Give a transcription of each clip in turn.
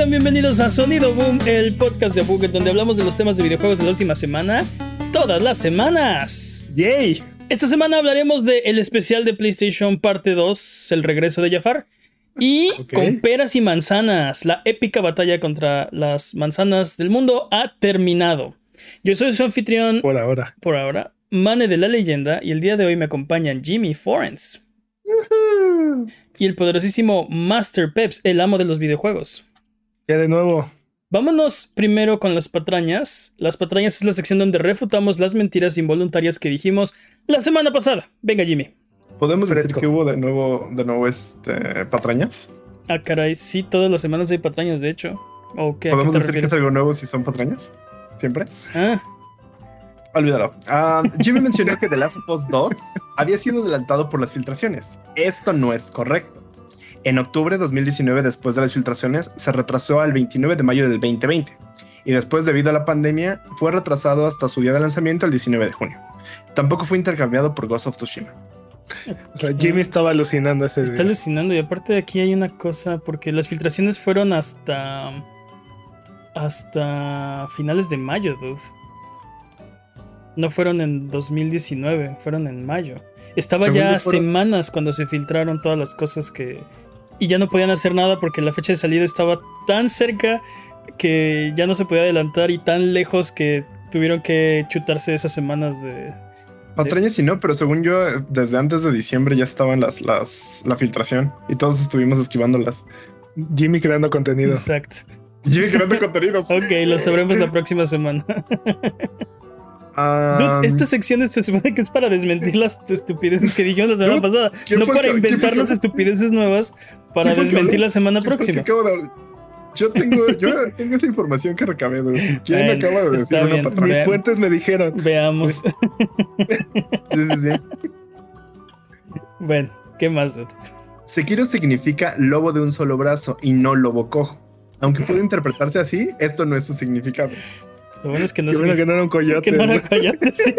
Sean bienvenidos a Sonido Boom, el podcast de Buget, donde hablamos de los temas de videojuegos de la última semana, todas las semanas. ¡Yay! Esta semana hablaremos de el especial de PlayStation Parte 2, el regreso de Jafar. Y con peras y manzanas, la épica batalla contra las manzanas del mundo ha terminado. Yo soy su anfitrión Por ahora. por ahora, Mane de la leyenda, y el día de hoy me acompañan Jimmy Forens y el poderosísimo Master Peps, el amo de los videojuegos. Ya de nuevo. Vámonos primero con las patrañas. Las patrañas es la sección donde refutamos las mentiras involuntarias que dijimos la semana pasada. Venga, Jimmy. ¿Podemos decir que hubo de nuevo, de nuevo este, patrañas? Ah, caray, sí, todas las semanas hay patrañas, de hecho. ¿O qué? ¿A qué ¿Podemos decir que es algo nuevo si son patrañas? ¿Siempre? Ah, Olvídalo. Ah, Jimmy mencionó que The Last of Us 2 había sido adelantado por las filtraciones. Esto no es correcto. En octubre de 2019, después de las filtraciones, se retrasó al 29 de mayo del 2020. Y después, debido a la pandemia, fue retrasado hasta su día de lanzamiento el 19 de junio. Tampoco fue intercambiado por Ghost of Tsushima. O sea, Jimmy estaba alucinando ese está día. alucinando. Y aparte de aquí hay una cosa, porque las filtraciones fueron hasta. hasta finales de mayo, dude. No fueron en 2019, fueron en mayo. Estaba Según ya semanas cuando se filtraron todas las cosas que. Y ya no podían hacer nada porque la fecha de salida estaba tan cerca que ya no se podía adelantar y tan lejos que tuvieron que chutarse esas semanas de. Patrañas sí no, pero según yo, desde antes de diciembre ya estaban las, las, la filtración y todos estuvimos esquivándolas. Jimmy creando contenido. Exacto. Jimmy creando contenidos. Ok, lo sabremos la próxima semana. Dude, esta sección se supone que es para desmentir las estupideces que dijimos la semana pasada. ¿quién No para que- inventarnos que- estupideces nuevas para ¿Quién fue el que desmentir la semana ¿Quién fue el que próxima. Yo tengo, yo tengo esa información que recabé. ¿Quién Bueno, acaba de decir una bien. patraña? Mis fuentes me dijeron. Veamos. Sí, sí, sí. bueno, ¿qué más? Sekiro significa lobo de un solo brazo y no lobo cojo. Aunque puede interpretarse así, esto no es su significado. Lo bueno es que no Qué bueno que no era un coyote. que no era coyote, sí.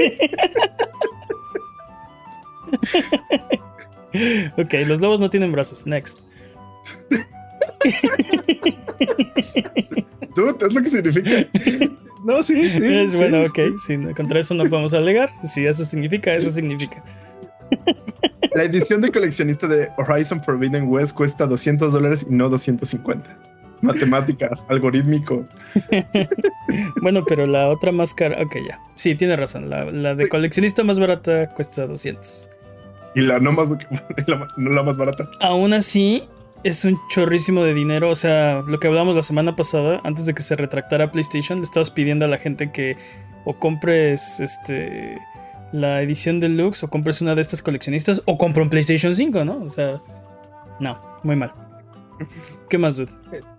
ok, los lobos no tienen brazos. Next. Dude, es lo que significa. No, sí, sí. es sí. bueno, ok. Sí, contra eso no podemos alegar. Si eso significa, eso significa. La edición de coleccionista de Horizon Forbidden West cuesta 200 dólares y no 250. Matemáticas, algorítmico. Bueno, pero la otra más cara. Ok, ya. Sí, tiene razón. La, la de coleccionista más barata cuesta 200. Y la no más, la, no la más barata. Aún así, es un chorrísimo de dinero. O sea, lo que hablamos la semana pasada, antes de que se retractara PlayStation, le estabas pidiendo a la gente que o compres este la edición deluxe o compres una de estas coleccionistas o compra un PlayStation 5, ¿no? O sea, no, muy mal. ¿Qué más, dude?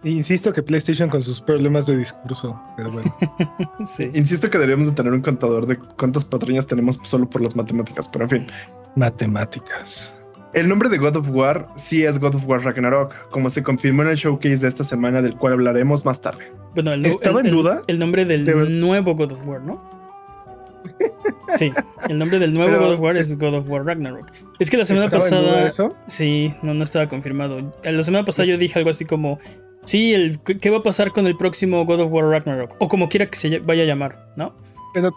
Insisto que PlayStation con sus problemas de discurso. Pero bueno. Sí. Insisto que deberíamos de tener un contador de cuántas patrañas tenemos solo por las matemáticas, pero en fin. Matemáticas. El nombre de God of War sí es God of War Ragnarok, como se confirmó en el showcase de esta semana del cual hablaremos más tarde. Bueno, el, ¿Estaba el- en duda? El nombre del De nuevo God of War, ¿no? Sí, el nombre del nuevo Pero- God of War es God of War Ragnarok. Es que la semana ¿Estaba en duda pasada. eso? Sí, no, no estaba confirmado. La semana pasada Pues- yo dije algo así como. Sí, el, ¿qué va a pasar con el próximo God of War Ragnarok? O como quiera que se vaya a llamar, ¿no? Pero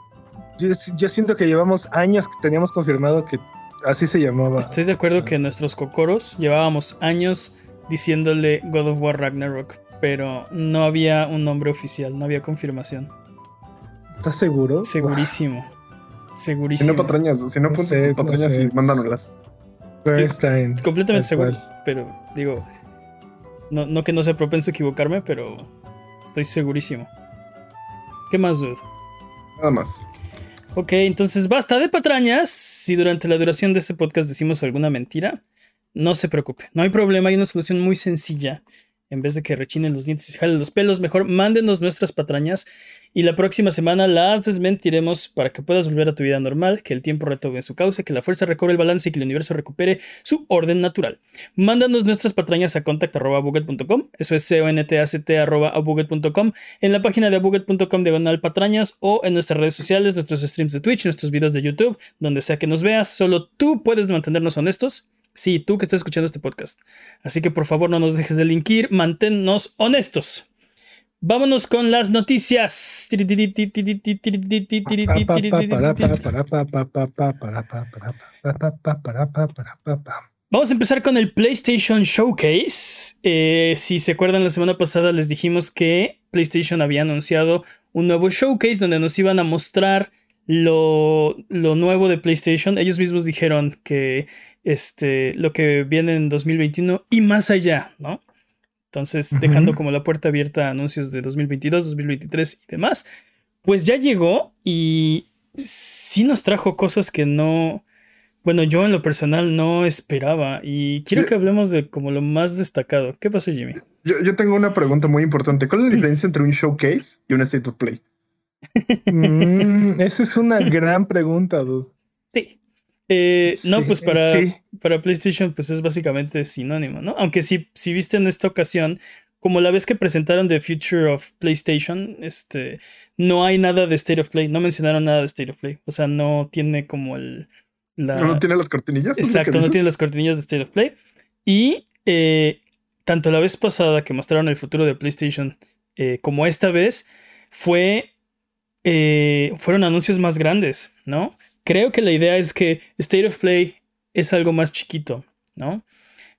yo, yo siento que llevamos años que teníamos confirmado que así se llamaba. Estoy de acuerdo que nuestros cocoros llevábamos años diciéndole God of War Ragnarok, pero no había un nombre oficial, no había confirmación. ¿Estás seguro? Segurísimo. Si Segurísimo. no patrañas, si no No sé, no patrañas sé. y mándanoslas. Estoy Completamente seguro. cual. Pero digo, no, no que no sea propenso a equivocarme, pero estoy segurísimo. ¿Qué más, dude? Nada más. Ok, entonces basta de patrañas. Si durante la duración de este podcast decimos alguna mentira, no se preocupe. No hay problema, hay una solución muy sencilla. En vez de que rechinen los dientes y se jalen los pelos, mejor mándenos nuestras patrañas y la próxima semana las desmentiremos para que puedas volver a tu vida normal, que el tiempo retome su causa, que la fuerza recobre el balance y que el universo recupere su orden natural. Mándanos nuestras patrañas a contact.buget.com, eso es c o n t a c t arroba abuget.com, en la página de abuget.com diagonal patrañas o en nuestras redes sociales, nuestros streams de Twitch, nuestros videos de YouTube, donde sea que nos veas, solo tú puedes mantenernos honestos Sí, tú que estás escuchando este podcast. Así que por favor no nos dejes de linkir, manténnos honestos. Vámonos con las noticias. Vamos a empezar con el PlayStation Showcase. Eh, si se acuerdan, la semana pasada les dijimos que PlayStation había anunciado un nuevo showcase donde nos iban a mostrar lo, lo nuevo de PlayStation. Ellos mismos dijeron que este, lo que viene en 2021 y más allá, ¿no? Entonces, dejando como la puerta abierta a anuncios de 2022, 2023 y demás. Pues ya llegó y sí nos trajo cosas que no, bueno, yo en lo personal no esperaba y quiero que hablemos de como lo más destacado. ¿Qué pasó, Jimmy? Yo, tengo una pregunta muy importante. ¿Cuál es la diferencia entre un showcase y un state of play? Mm, esa es una gran pregunta, dude. Sí. Eh, no, pues para, para PlayStation, pues es básicamente sinónimo, ¿no? Aunque si, si viste en esta ocasión, como la vez que presentaron The Future of PlayStation, este, no hay nada de State of Play, no mencionaron nada de State of Play, o sea, no tiene como el, no, tiene las cortinillas. Exacto, no tiene las cortinillas de State of Play. Y eh, tanto la vez pasada que mostraron el futuro de PlayStation eh, como esta vez, fue. Fueron anuncios más grandes, ¿no? Creo que la idea es que State of Play es algo más chiquito, ¿no?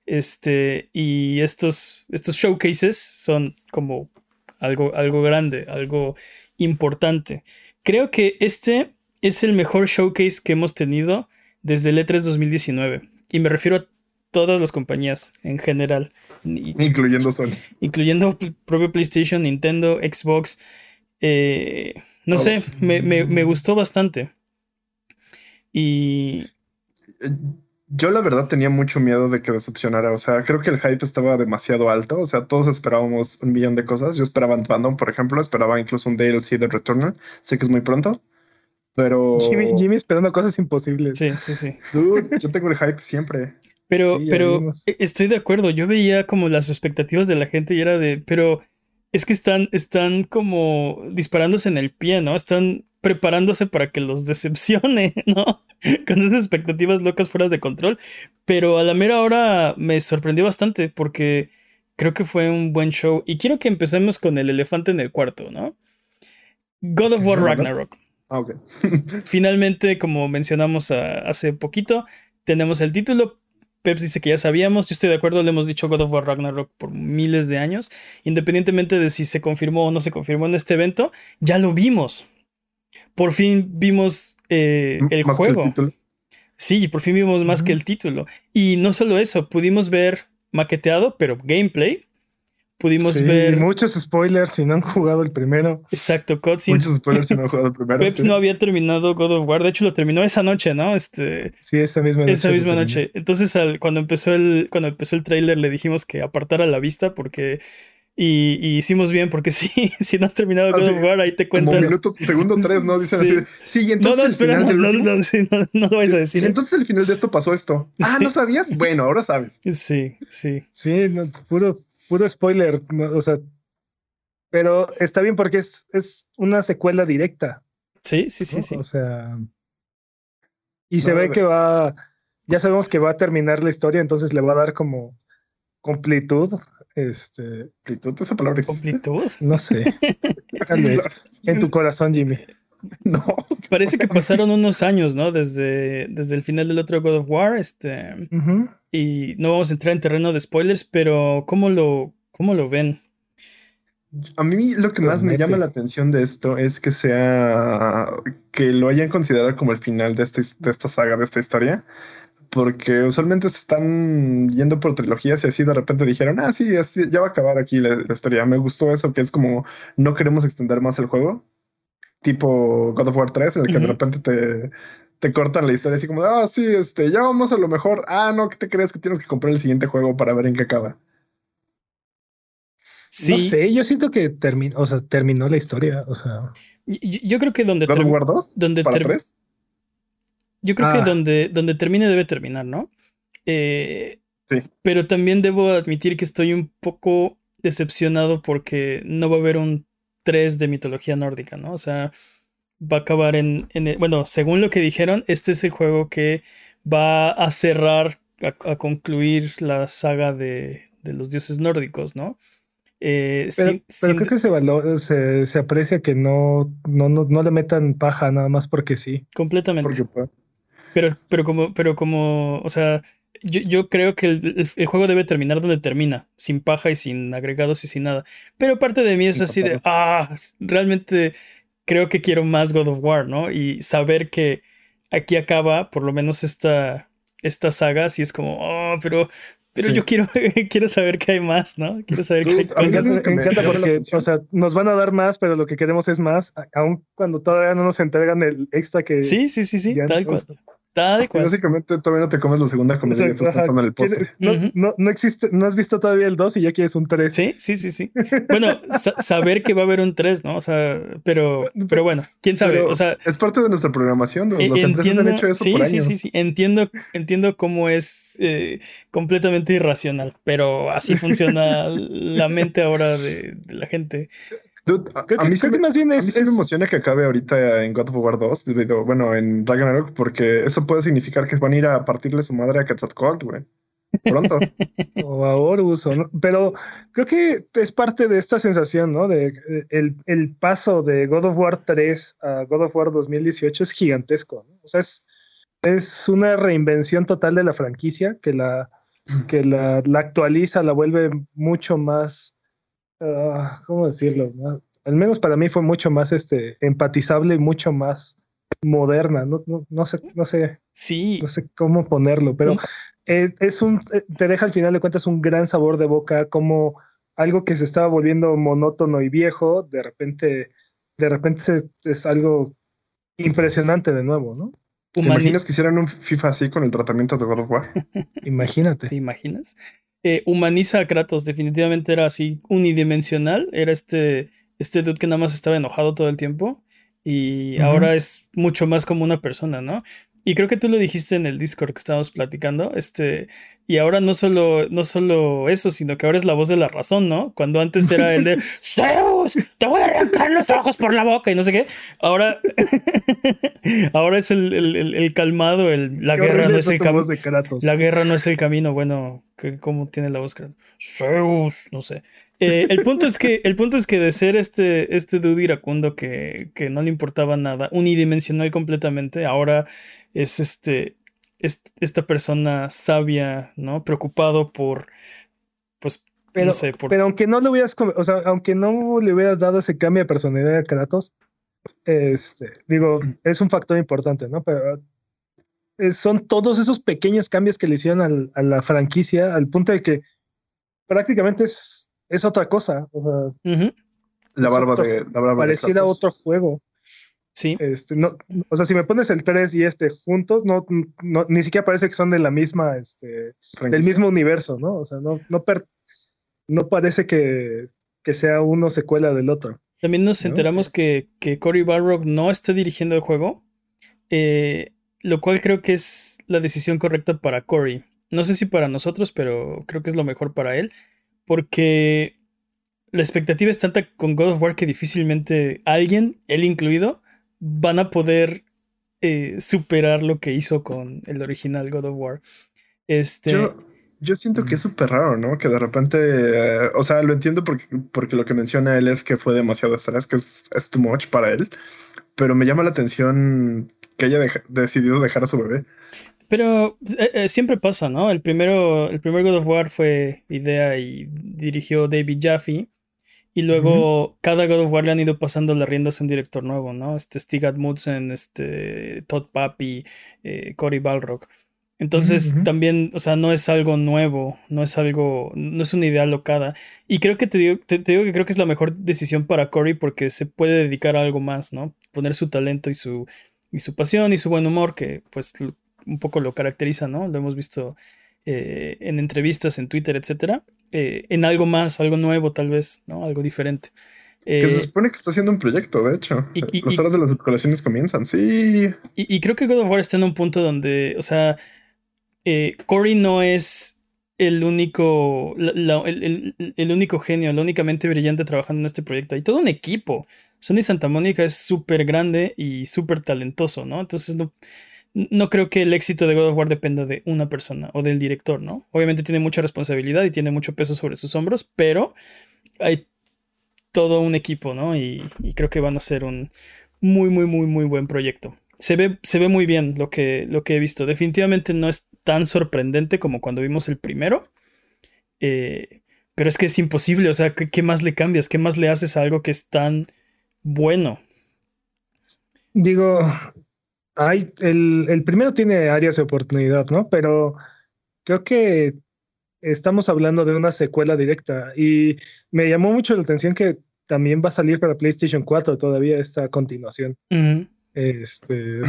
Este, y estos, estos showcases son como algo, algo grande, algo importante. Creo que este es el mejor showcase que hemos tenido desde el E3 2019. Y me refiero a todas las compañías en general. Incluyendo Sony. Incluyendo propio PlayStation, Nintendo, Xbox. Eh, no sé, me, gustó bastante. Y... Yo la verdad tenía mucho miedo de que decepcionara. O sea, creo que el hype estaba demasiado alto. O sea, todos esperábamos un millón de cosas. Yo esperaba Antwandom, por ejemplo. Esperaba incluso un DLC de Returnal. Sé que es muy pronto. Pero. Jimmy, esperando cosas imposibles. Sí, sí, sí. yo tengo el hype siempre. Pero, pero e, estoy de acuerdo. Yo veía como las expectativas de la gente y era de. Pero es que están, están como disparándose en el pie, ¿no? Están preparándose para que los decepcione, ¿no? Con esas expectativas locas fuera de control. Pero a la mera hora me sorprendió bastante porque creo que fue un buen show. Y quiero que empecemos con el elefante en el cuarto, ¿no? God of War Ragnarok. Ah, Finalmente, como mencionamos hace poquito, tenemos el título. Peps dice que ya sabíamos. Yo estoy de acuerdo, le hemos dicho God of War Ragnarok por miles de años. Independientemente de si se confirmó o no se confirmó en este evento, ya lo vimos. Por fin vimos eh, el juego. sí, por fin vimos más que el título. Y no solo eso, pudimos ver maqueteado, pero gameplay pudimos ver. Muchos spoilers si no han jugado el primero. Exacto, cutscenes. Muchos spoilers si no han jugado el primero. Peps no había terminado God of War. De hecho, lo terminó esa noche, ¿no? Este. Sí, esa misma noche. Esa misma noche. Entonces, cuando empezó el, cuando empezó el trailer, le dijimos que apartara la vista porque. Y, hicimos bien porque sí, si no has terminado God of War, ahí te cuentan. Como minuto, segundo tres, ¿no? Dicen así. Sí, y entonces. No, no, espera, no, no, no, no, lo vais a decir. entonces el final de esto pasó esto. Ah, ¿no sabías? Bueno, ahora sabes. Sí, sí. Sí, puro, puro spoiler, o sea, pero está bien porque es, es una secuela directa. Sí, sí, sí, sí. O sea, y se ve que va, ya sabemos que va a terminar la historia, entonces le va a dar como completud. Este, completud, esa palabra ¿Completud? No sé. en tu corazón, Jimmy. No. Parece que pasaron unos años, ¿no? Desde, desde el final del otro God of War. Este. Y no vamos a entrar en terreno de spoilers, pero ¿cómo lo, cómo lo ven? A mí lo que más me llama la atención de esto es que sea que lo hayan considerado como el final de, este, de esta saga, de esta historia, porque usualmente se están yendo por trilogías y así de repente dijeron, ah, sí, ya va a acabar aquí la, historia. Me gustó eso, que es como no queremos extender más el juego, tipo God of War 3, en el que de repente te, te cortan la historia así como, ah, sí, este, ya vamos a lo mejor. Ah, no, ¿qué te crees que tienes que comprar el siguiente juego para ver en qué acaba? Sí. No sé, yo siento que terminó, o sea, terminó la historia, o sea. Yo, creo que donde God of War 2 donde para 3? Yo creo que ah. donde, donde termine debe terminar, ¿no? Eh, sí. Pero también debo admitir que estoy un poco decepcionado porque no va a haber un 3 de mitología nórdica, ¿no? O sea, va a acabar en, bueno, según lo que dijeron, este es el juego que va a cerrar a, concluir la saga de, de, los dioses nórdicos, ¿no? Eh, pero, creo que se, valor, se, se, aprecia que no, no, no, no, le metan paja nada más porque sí. Completamente. Pero, pero como, pero como, o sea, yo, yo creo que el, el, juego debe terminar donde termina, sin paja y sin agregados y sin nada. Pero parte de mí es así de, ah, realmente creo que quiero más God of War, ¿no? Y saber que aquí acaba, por lo menos esta, esta saga, si es como, oh, pero pero yo quiero, quiero saber qué hay más, ¿no? Quiero saber qué hay cosas. Me, encanta porque, o sea, nos van a dar más, pero lo que queremos es más, aun cuando todavía no nos entregan el extra que. Sí, sí, sí, sí, tal cual. Básicamente todavía no te comes la segunda comida y estás pensando en el postre. No, no, no, existe, no has visto todavía el 2 y ya quieres un 3. Sí, sí, sí, sí. Bueno, saber que va a haber un 3, ¿no? O sea, pero, pero bueno, quién sabe. o sea, es parte de nuestra programación. Las entiendo, empresas han hecho eso sí, por años. Sí, sí, sí. Entiendo, entiendo cómo es eh, completamente irracional, pero así funciona la mente ahora de, de la gente a, mí, sí me, más bien es, me emociona que acabe ahorita en God of War 2, bueno, en Ragnarok, porque eso puede significar que van a ir a partirle su madre a Quetzalcoatl, güey. Pronto. o a Horus, pero creo que es parte de esta sensación, ¿no? De el, el, paso de God of War 3 a God of War 2018 es gigantesco, ¿no? O sea, es, es una reinvención total de la franquicia que la, que la, la actualiza, la vuelve mucho más Ah, ¿cómo decirlo? Al menos para mí fue mucho más este, empatizable y mucho más moderna. No, no, sé, no sé. Sí. No sé cómo ponerlo, pero es, un, eh, te deja al final de cuentas un gran sabor de boca, como algo que se estaba volviendo monótono y viejo, de repente, de repente es, algo impresionante de nuevo, ¿no? ¿Te imaginas que hicieran un FIFA así con el tratamiento de God of War? Imagínate. ¿Te imaginas? Eh, humaniza a Kratos, definitivamente era así unidimensional, era este, este dude que nada más estaba enojado todo el tiempo y ahora es mucho más como una persona, ¿no? Y creo que tú lo dijiste en el Discord que estábamos platicando, este, y ahora no solo, no solo eso, sino que ahora es la voz de la razón, ¿no? Cuando antes era el de Zeus, te voy a arrancar los ojos por la boca y no sé qué. Ahora, ahora es el, calmado, el, la guerra no es el camino. La guerra no es el camino. Bueno, ¿cómo tiene la voz? Zeus, no sé. Eh, el punto es que, el punto es que de ser este, este dude iracundo que, que no le importaba nada, unidimensional completamente, ahora es este, esta persona sabia, ¿no? Preocupado por, pues, pero, no sé, por... pero aunque no le hubieras, o sea, aunque no le hubieras dado ese cambio de personalidad a Kratos, este, digo, es un factor importante, ¿no? Pero eh, son todos esos pequeños cambios que le hicieron a la franquicia al punto de que prácticamente es, es otra cosa. O sea, la barba de la barba pareciera otro juego. Sí. Este, no, o sea, si me pones el 3 y este juntos, no, no, ni siquiera parece que son de la misma, este, del mismo universo, ¿no? O sea, no, no, no parece que, que, sea uno secuela del otro. También nos enteramos que, que Cory Barrock no está dirigiendo el juego, eh, lo cual creo que es la decisión correcta para Cory. No sé si para nosotros, pero creo que es lo mejor para él, porque la expectativa es tanta con God of War que difícilmente alguien, él incluido, van a poder eh, superar lo que hizo con el original God of War. Este. Yo, siento que es súper raro, ¿no? Que de repente, eh, o sea, lo entiendo porque, porque lo que menciona él es que fue demasiado estrés, que es, too much para él, pero me llama la atención que haya decidido dejar a su bebé. Pero eh, siempre pasa, ¿no? El primero, el primer God of War fue idea y dirigió David Jaffe. Y luego cada God of War le han ido pasando las riendas a un director nuevo, ¿no? Este Stig Admudsen, este Todd Papi, eh, Cory Balrock. Entonces también, o sea, no es algo nuevo, no es algo, no es una idea locada. Y creo que te digo, te, digo que creo que es la mejor decisión para Cory porque se puede dedicar a algo más, ¿no? Poner su talento y su, y su pasión y su buen humor, que pues un poco lo caracteriza, ¿no? Lo hemos visto eh, en entrevistas, en Twitter, etcétera. Eh, en algo más, algo nuevo tal vez, ¿no? Algo diferente. que se eh, supone que está haciendo un proyecto, de hecho. Y, las horas de las especulaciones comienzan, sí. Y, creo que God of War está en un punto donde, o sea, eh, Cory no es el único, el, único genio, la únicamente brillante trabajando en este proyecto. Hay todo un equipo. Sony Santa Mónica es súper grande y súper talentoso, ¿no? Entonces no, no creo que el éxito de God of War dependa de una persona o del director, ¿no? Obviamente tiene mucha responsabilidad y tiene mucho peso sobre sus hombros, pero hay todo un equipo, ¿no? Y, creo que van a ser un muy, muy, muy, muy buen proyecto. Se ve, se ve muy bien lo que, lo que he visto. Definitivamente no es tan sorprendente como cuando vimos el primero. Eh, pero es que es imposible, o sea, ¿qué, más le cambias? ¿Qué más le haces a algo que es tan bueno? Digo, hay, el, el primero tiene áreas de oportunidad, ¿no? Pero creo que estamos hablando de una secuela directa y me llamó mucho la atención que también va a salir para PlayStation 4 todavía esta continuación. Este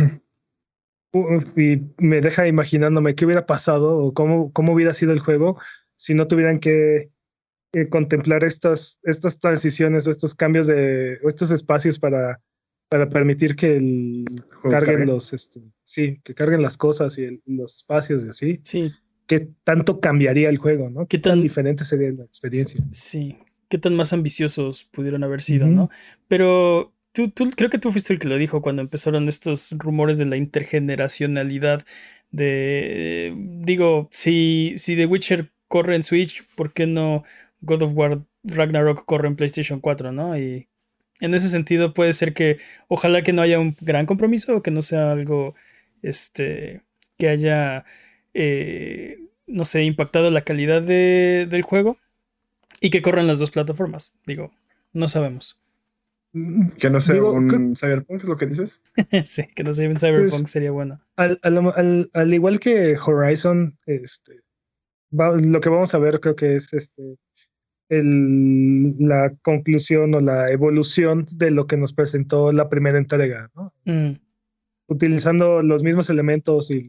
y me deja imaginándome qué hubiera pasado o cómo, cómo hubiera sido el juego si no tuvieran que eh, contemplar estas, estas transiciones o estos cambios de o estos espacios para, para permitir que el, carguen los este, sí, que carguen las cosas y los espacios y así. Sí. ¿Qué tanto cambiaría el juego, no? ¿Qué tan, diferente sería la experiencia? Sí, qué tan más ambiciosos pudieron haber sido, ¿no? Pero tú, tú, creo que tú fuiste el que lo dijo cuando empezaron estos rumores de la intergeneracionalidad de, digo, si, si The Witcher corre en Switch, ¿por qué no God of War Ragnarok corre en PlayStation 4, ¿no? Y en ese sentido puede ser que ojalá que no haya un gran compromiso o que no sea algo, este, que haya, eh, no sé, impactado la calidad del juego y que corran las dos plataformas. Digo, no sabemos. Que no sea un Cyberpunk, es lo que dices. sí, que no sea un Cyberpunk pues, sería bueno. Al, al, igual que Horizon, este, lo que vamos a ver creo que es este el, la conclusión o la evolución de lo que nos presentó la primera entrega, ¿no? Mm. Utilizando los mismos elementos y,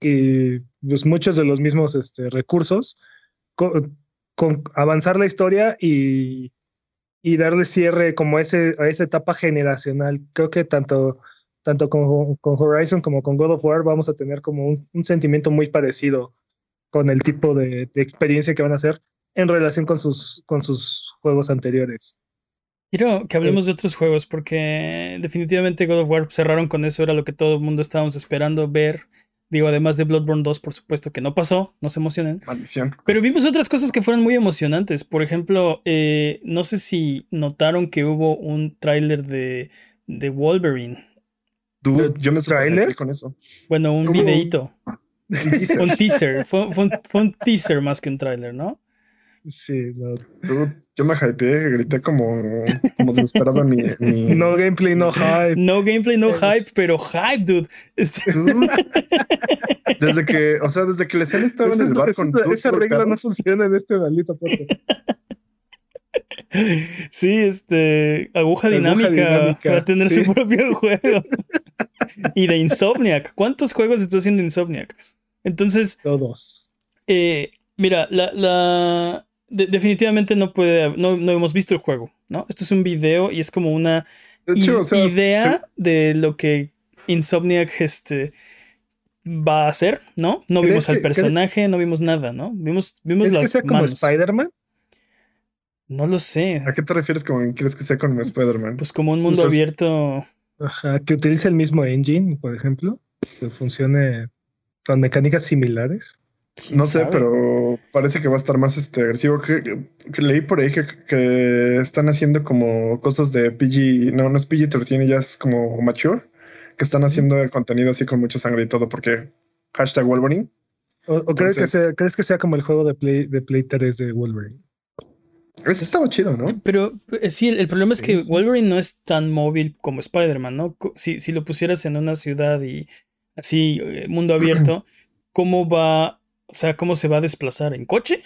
y pues, muchos de los mismos este, recursos, con, avanzar la historia y, y, darle cierre como ese, a esa etapa generacional. Creo que tanto, tanto con, con Horizon como con God of War vamos a tener como un, un sentimiento muy parecido con el tipo de, de experiencia que van a hacer en relación con sus, con sus juegos anteriores. Quiero que hablemos de otros juegos porque definitivamente God of War cerraron con eso, era lo que todo el mundo estábamos esperando ver. Digo, además de Bloodborne 2, por supuesto que no pasó, no se emocionen. Maldición. Pero vimos otras cosas que fueron muy emocionantes. Por ejemplo, eh, no sé si notaron que hubo un tráiler de, de Wolverine. Dude, yo me trailer con eso. Bueno, un videíto. un teaser. Fue, un, teaser más que un tráiler, ¿no? Sí, no. yo me hypeé, grité como, como desesperado mi, No gameplay, no hype. No gameplay, no hype, pero hype, dude. Este desde que, o sea, desde que la escena estaba en el bar con Esa regla no funciona en este maldito podcast. Sí, este. Aguja, dinámica, para a tener su propio juego. y de Insomniac. ¿Cuántos juegos está haciendo Insomniac? Entonces. Todos. Eh, mira, la, la, definitivamente no puede, no, no, hemos visto el juego, ¿no? Esto es un video y es como una idea de lo que Insomniac este, va a hacer, ¿no? No vimos al personaje, no vimos nada, ¿no? Vimos, vimos las que sea como Spider-Man? No lo sé. ¿A qué te refieres como quieres que sea como Spider-Man? Pues como un mundo abierto. Ajá, que utilice el mismo engine, por ejemplo, que funcione con mecánicas similares. No sé, pero parece que va a estar más este, agresivo. Que, leí por ahí que, están haciendo como cosas de PG, no, no es PG-13, ya es como mature, que están haciendo el contenido así con mucha sangre y todo, porque hashtag Wolverine. ¿O, crees, que sea, crees que sea como el juego de Play, de Play 3 de Wolverine? Ese estaba chido, ¿no? Pero eh, sí, el, problema es que Wolverine no es tan móvil como Spider-Man, ¿no? Si, si lo pusieras en una ciudad y así, eh, mundo abierto, ¿cómo va o sea, ¿cómo se va a desplazar? ¿En coche?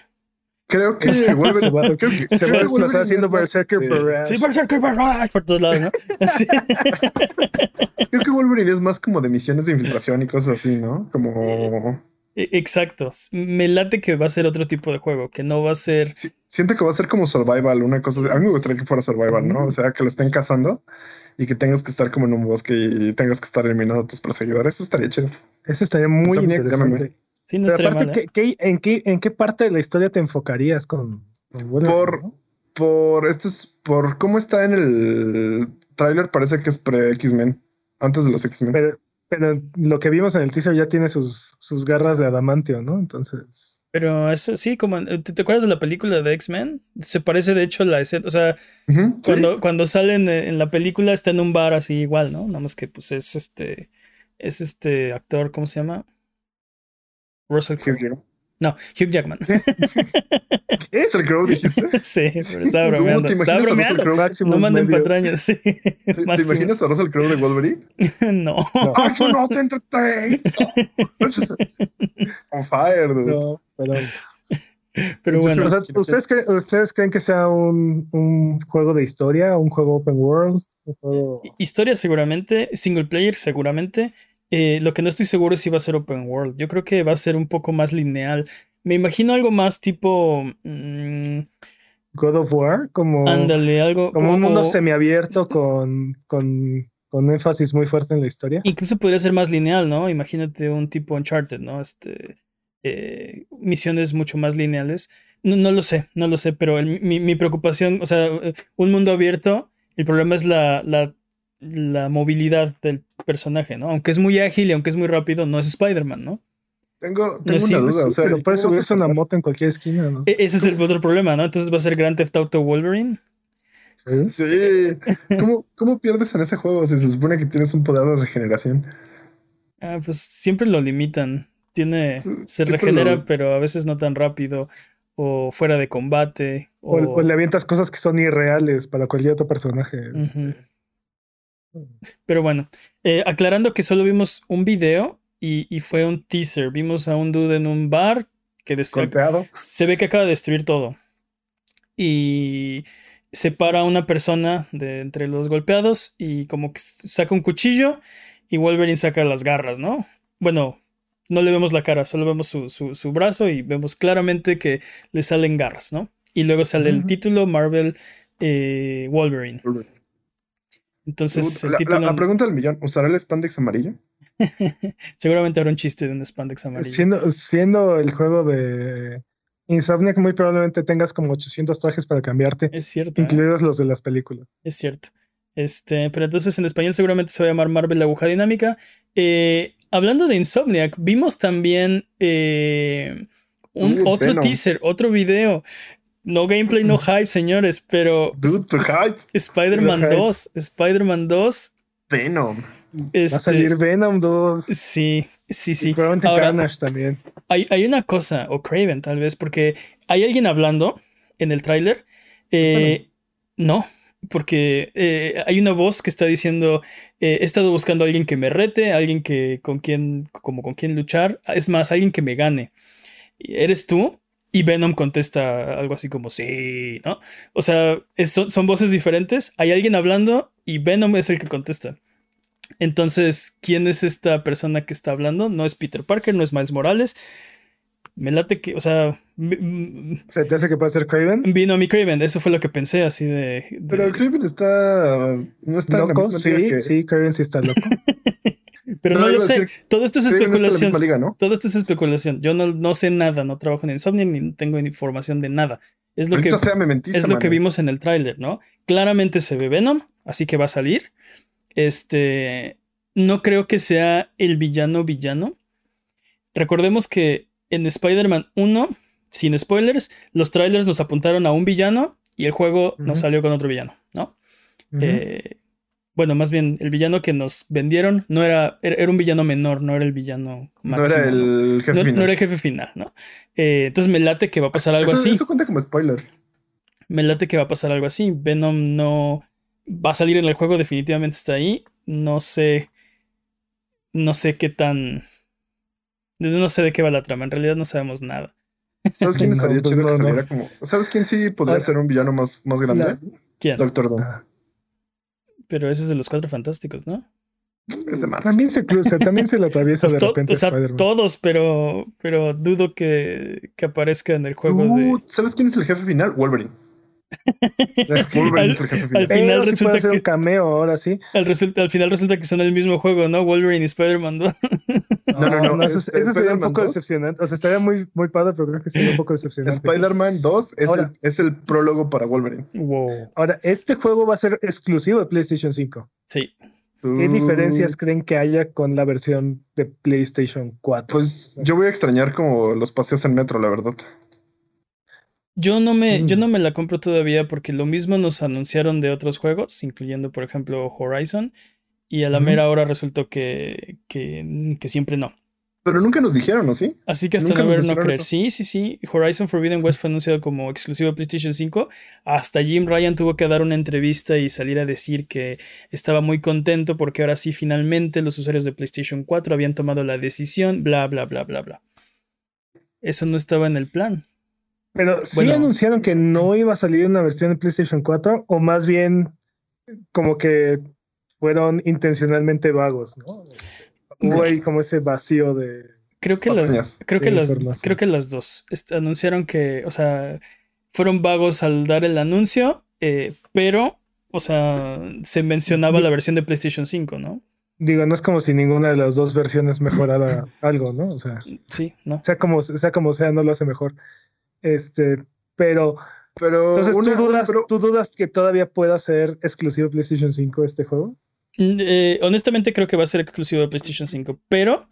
Creo que, se, va, creo que se, va a desplazar haciendo Berserker Barrage. Sí, Berserker Barrage por todos lados, ¿no? creo que Wolverine es más como de misiones de infiltración y cosas así, ¿no? Como... E, exacto. Me late que va a ser otro tipo de juego, que no va a ser... siento que va a ser como survival, una cosa así. A mí me gustaría que fuera survival, ¿no? O sea, que lo estén cazando y que tengas que estar como en un bosque y tengas que estar eliminando a tus perseguidores. Eso estaría chido. Eso estaría muy interesante. Sí, no Pero aparte, en, qué, ¿en qué parte de la historia te enfocarías con, por, por esto es por cómo está en el tráiler, parece que es pre X-Men, antes de los X-Men. Pero, Pero lo que vimos en el teaser ya tiene sus, sus garras de adamantio, ¿no? Entonces. Pero eso sí, como. ¿Te, te acuerdas de la película de X-Men? Se parece de hecho a la escena. O sea, Ujú, sí. cuando, cuando salen en la película está en un bar así igual, ¿no? Nada más que pues es este. Es este actor, ¿cómo se llama? Russell Crowe. No, Hugh Jackman. ¿Es el Crow, dijiste? sí, pero estaba ¿Cómo bromeando. te Estaba imaginas a Russell bromeando. Crowe? Maximus No manden patrañas, sí. ¿Te, te imaginas a Russell Crowe de Wolverine? No. I do not entertain. On fire, dude. No, pero. Pero Yo bueno. O sea, ¿ustedes, creen, ¿Ustedes creen que sea un, un juego de historia? ¿Un juego open world? ¿Un juego... Historia seguramente, single player seguramente. Eh, lo que no estoy seguro es si va a ser open world. Yo creo que va a ser un poco más lineal. Me imagino algo más tipo... mm, God of War? Como, ándale, algo... como un mundo semiabierto con, con, con énfasis muy fuerte en la historia. Incluso podría ser más lineal, ¿no? Imagínate un tipo Uncharted, ¿no? Este, eh, misiones mucho más lineales. No, no lo sé, no lo sé, pero el- mi, mi preocupación, o sea, eh, un mundo abierto, el problema es la, la, la movilidad del personaje, ¿no? Aunque es muy ágil y aunque es muy rápido, no es Spider-Man, ¿no? Tengo, tengo sí, una duda. o sea, pero puede ¿cómo vas a subirse una moto en cualquier esquina, ¿no? E- ese es el otro problema, ¿no? Entonces va a ser Grand Theft Auto Wolverine. Sí. Sí. ¿Cómo, ¿Cómo pierdes en ese juego si se supone que tienes un poder de regeneración? Ah, pues siempre lo limitan. Tiene, se Siempre regenera, lo- pero a veces no tan rápido. O fuera de combate. O, O, o le avientas cosas que son irreales para cualquier otro personaje. este. Pero bueno, eh, aclarando que solo vimos un video y, y fue un teaser. Vimos a un dude en un bar que Golpeado. se ve que acaba de destruir todo. Y separa a una persona de entre los golpeados y como que saca un cuchillo y Wolverine saca las garras, ¿no? Bueno, no le vemos la cara, solo vemos su, su- su brazo y vemos claramente que le salen garras, ¿no? Y luego sale el título Marvel eh, Wolverine. Entonces, el la, la- título la pregunta del millón: ¿usará el spandex amarillo? seguramente habrá un chiste de un spandex amarillo. Siendo, siendo el juego de Insomniac, muy probablemente tengas como 800 trajes para cambiarte, Es cierto. ¿eh? incluidos los de las películas. Es cierto. Este, pero entonces en español seguramente se va a llamar Marvel la aguja dinámica. Eh, hablando de Insomniac, vimos también eh, un Uh, otro Venom. teaser, otro video. No gameplay, no hype, señores, pero Dude, tu hype. Spider-Man hype. 2, Spider-Man 2. Venom. Va a este, salir Venom 2. Sí, sí, Y sí. probablemente Ahora- Carnage también. Hay, hay una cosa, o Craven tal vez, porque hay alguien hablando en el tráiler. eh, no, porque eh, hay una voz que está diciendo, eh, he estado buscando a alguien que me rete, alguien que con quien, como con quien luchar, es más, alguien que me gane. ¿Eres tú? Y Venom contesta algo así como, sí, ¿no? O sea, es- son, son voces diferentes, hay alguien hablando y Venom es el que contesta. Entonces, ¿quién es esta persona que está hablando? No es Peter Parker, no es Miles Morales. Me late que, o sea, ¿Se te hace que puede ser Craven? vino a mi Craven, eso fue lo que pensé, así de. de- Pero Craven está. No está en la ¿Loco? misma Sí, que. sí, Craven sí está loco. pero no No, a sé. Todo esto es especulación. liga, ¿no? Todo esto es especulación. Yo no, no sé nada, no trabajo en Insomnia ni tengo información de nada. Es lo que, Ahorita es lo que vimos en el tráiler, ¿no? Claramente se ve Venom, así que va a salir. Este, no creo que sea el villano villano. Recordemos que en Spider-Man 1, sin spoilers, los trailers nos apuntaron a un villano y el juego nos salió con otro villano, ¿no? Eh, bueno, más bien, el villano que nos vendieron no era, era, era un villano menor, no era el villano No máximo. era el jefe no- final. no era el jefe final, ¿no? Eh, entonces me late que va a pasar algo eso, así. eso cuenta como spoiler. Me late que va a pasar algo así. Venom no va a salir en el juego, definitivamente está ahí. No sé. No sé qué tan. No sé de qué va la trama. En realidad no sabemos nada. ¿Sabes quién No, estaría pues chido que no, no. saliera como. ¿Sabes quién sí podría Ah. ser un villano más, más grande? La- ¿Quién? Doctor Doom. Pero ese es de los cuatro fantásticos, ¿no? Es de. También se cruza, también se le atraviesa Pues de repente o sea, todos, pero, pero dudo que, que aparezca en el juego de. Dude, ¿Sabes quién es el jefe final? Wolverine. Wolverine Al- es el jefe al final. final Pero sí resulta puede ser que- un cameo ahora sí. Al, resulta, al final resulta que son el mismo juego, ¿no? Wolverine y Spider-Man 2. No, no, no, eso, este, eso sería un poco 2. decepcionante. O sea, estaría muy, muy padre, pero creo que sería un poco decepcionante. Spider-Man 2 es, Ahora. el, es el prólogo para Wolverine. wow. Ahora, este juego va a ser exclusivo de PlayStation 5. Sí. ¿Qué diferencias creen que haya con la versión de PlayStation 4? Pues yo voy a extrañar como los paseos en metro, la verdad. Yo no me, yo Mm. no me la compro todavía porque lo mismo nos anunciaron de otros juegos, incluyendo, por ejemplo, Horizon, y a la mera hora resultó que, que, que siempre no. Pero nunca nos dijeron, ¿no? ¿Sí? Así que hasta Nunca no ver, no creer. eso. Sí, sí, sí. Horizon Forbidden West fue anunciado como exclusivo de PlayStation 5. Hasta Jim Ryan tuvo que dar una entrevista y salir a decir que estaba muy contento porque ahora sí, finalmente los usuarios de PlayStation 4 habían tomado la decisión, bla, bla, bla, bla, bla. Eso no estaba en el plan. Pero sí Bueno. anunciaron que no iba a salir una versión de PlayStation 4, o más bien como que fueron intencionalmente vagos, ¿no? Hubo ahí como ese vacío de. Creo que las, Patrañas. creo que información. creo que las dos Est- anunciaron que, o sea, fueron vagos al dar el anuncio, eh, pero, o sea, se mencionaba la versión de PlayStation 5, ¿no? Digo, no es como si ninguna de las dos versiones mejorara algo, ¿no? O sea, Sí, ¿no? sea como sea, como sea no lo hace mejor. Este, pero Pero. entonces una- ¿tú, dudas, pero- ¿tú dudas que todavía pueda ser exclusivo de PlayStation 5 este juego? Mm, eh, honestamente creo que va a ser exclusivo de PlayStation 5, pero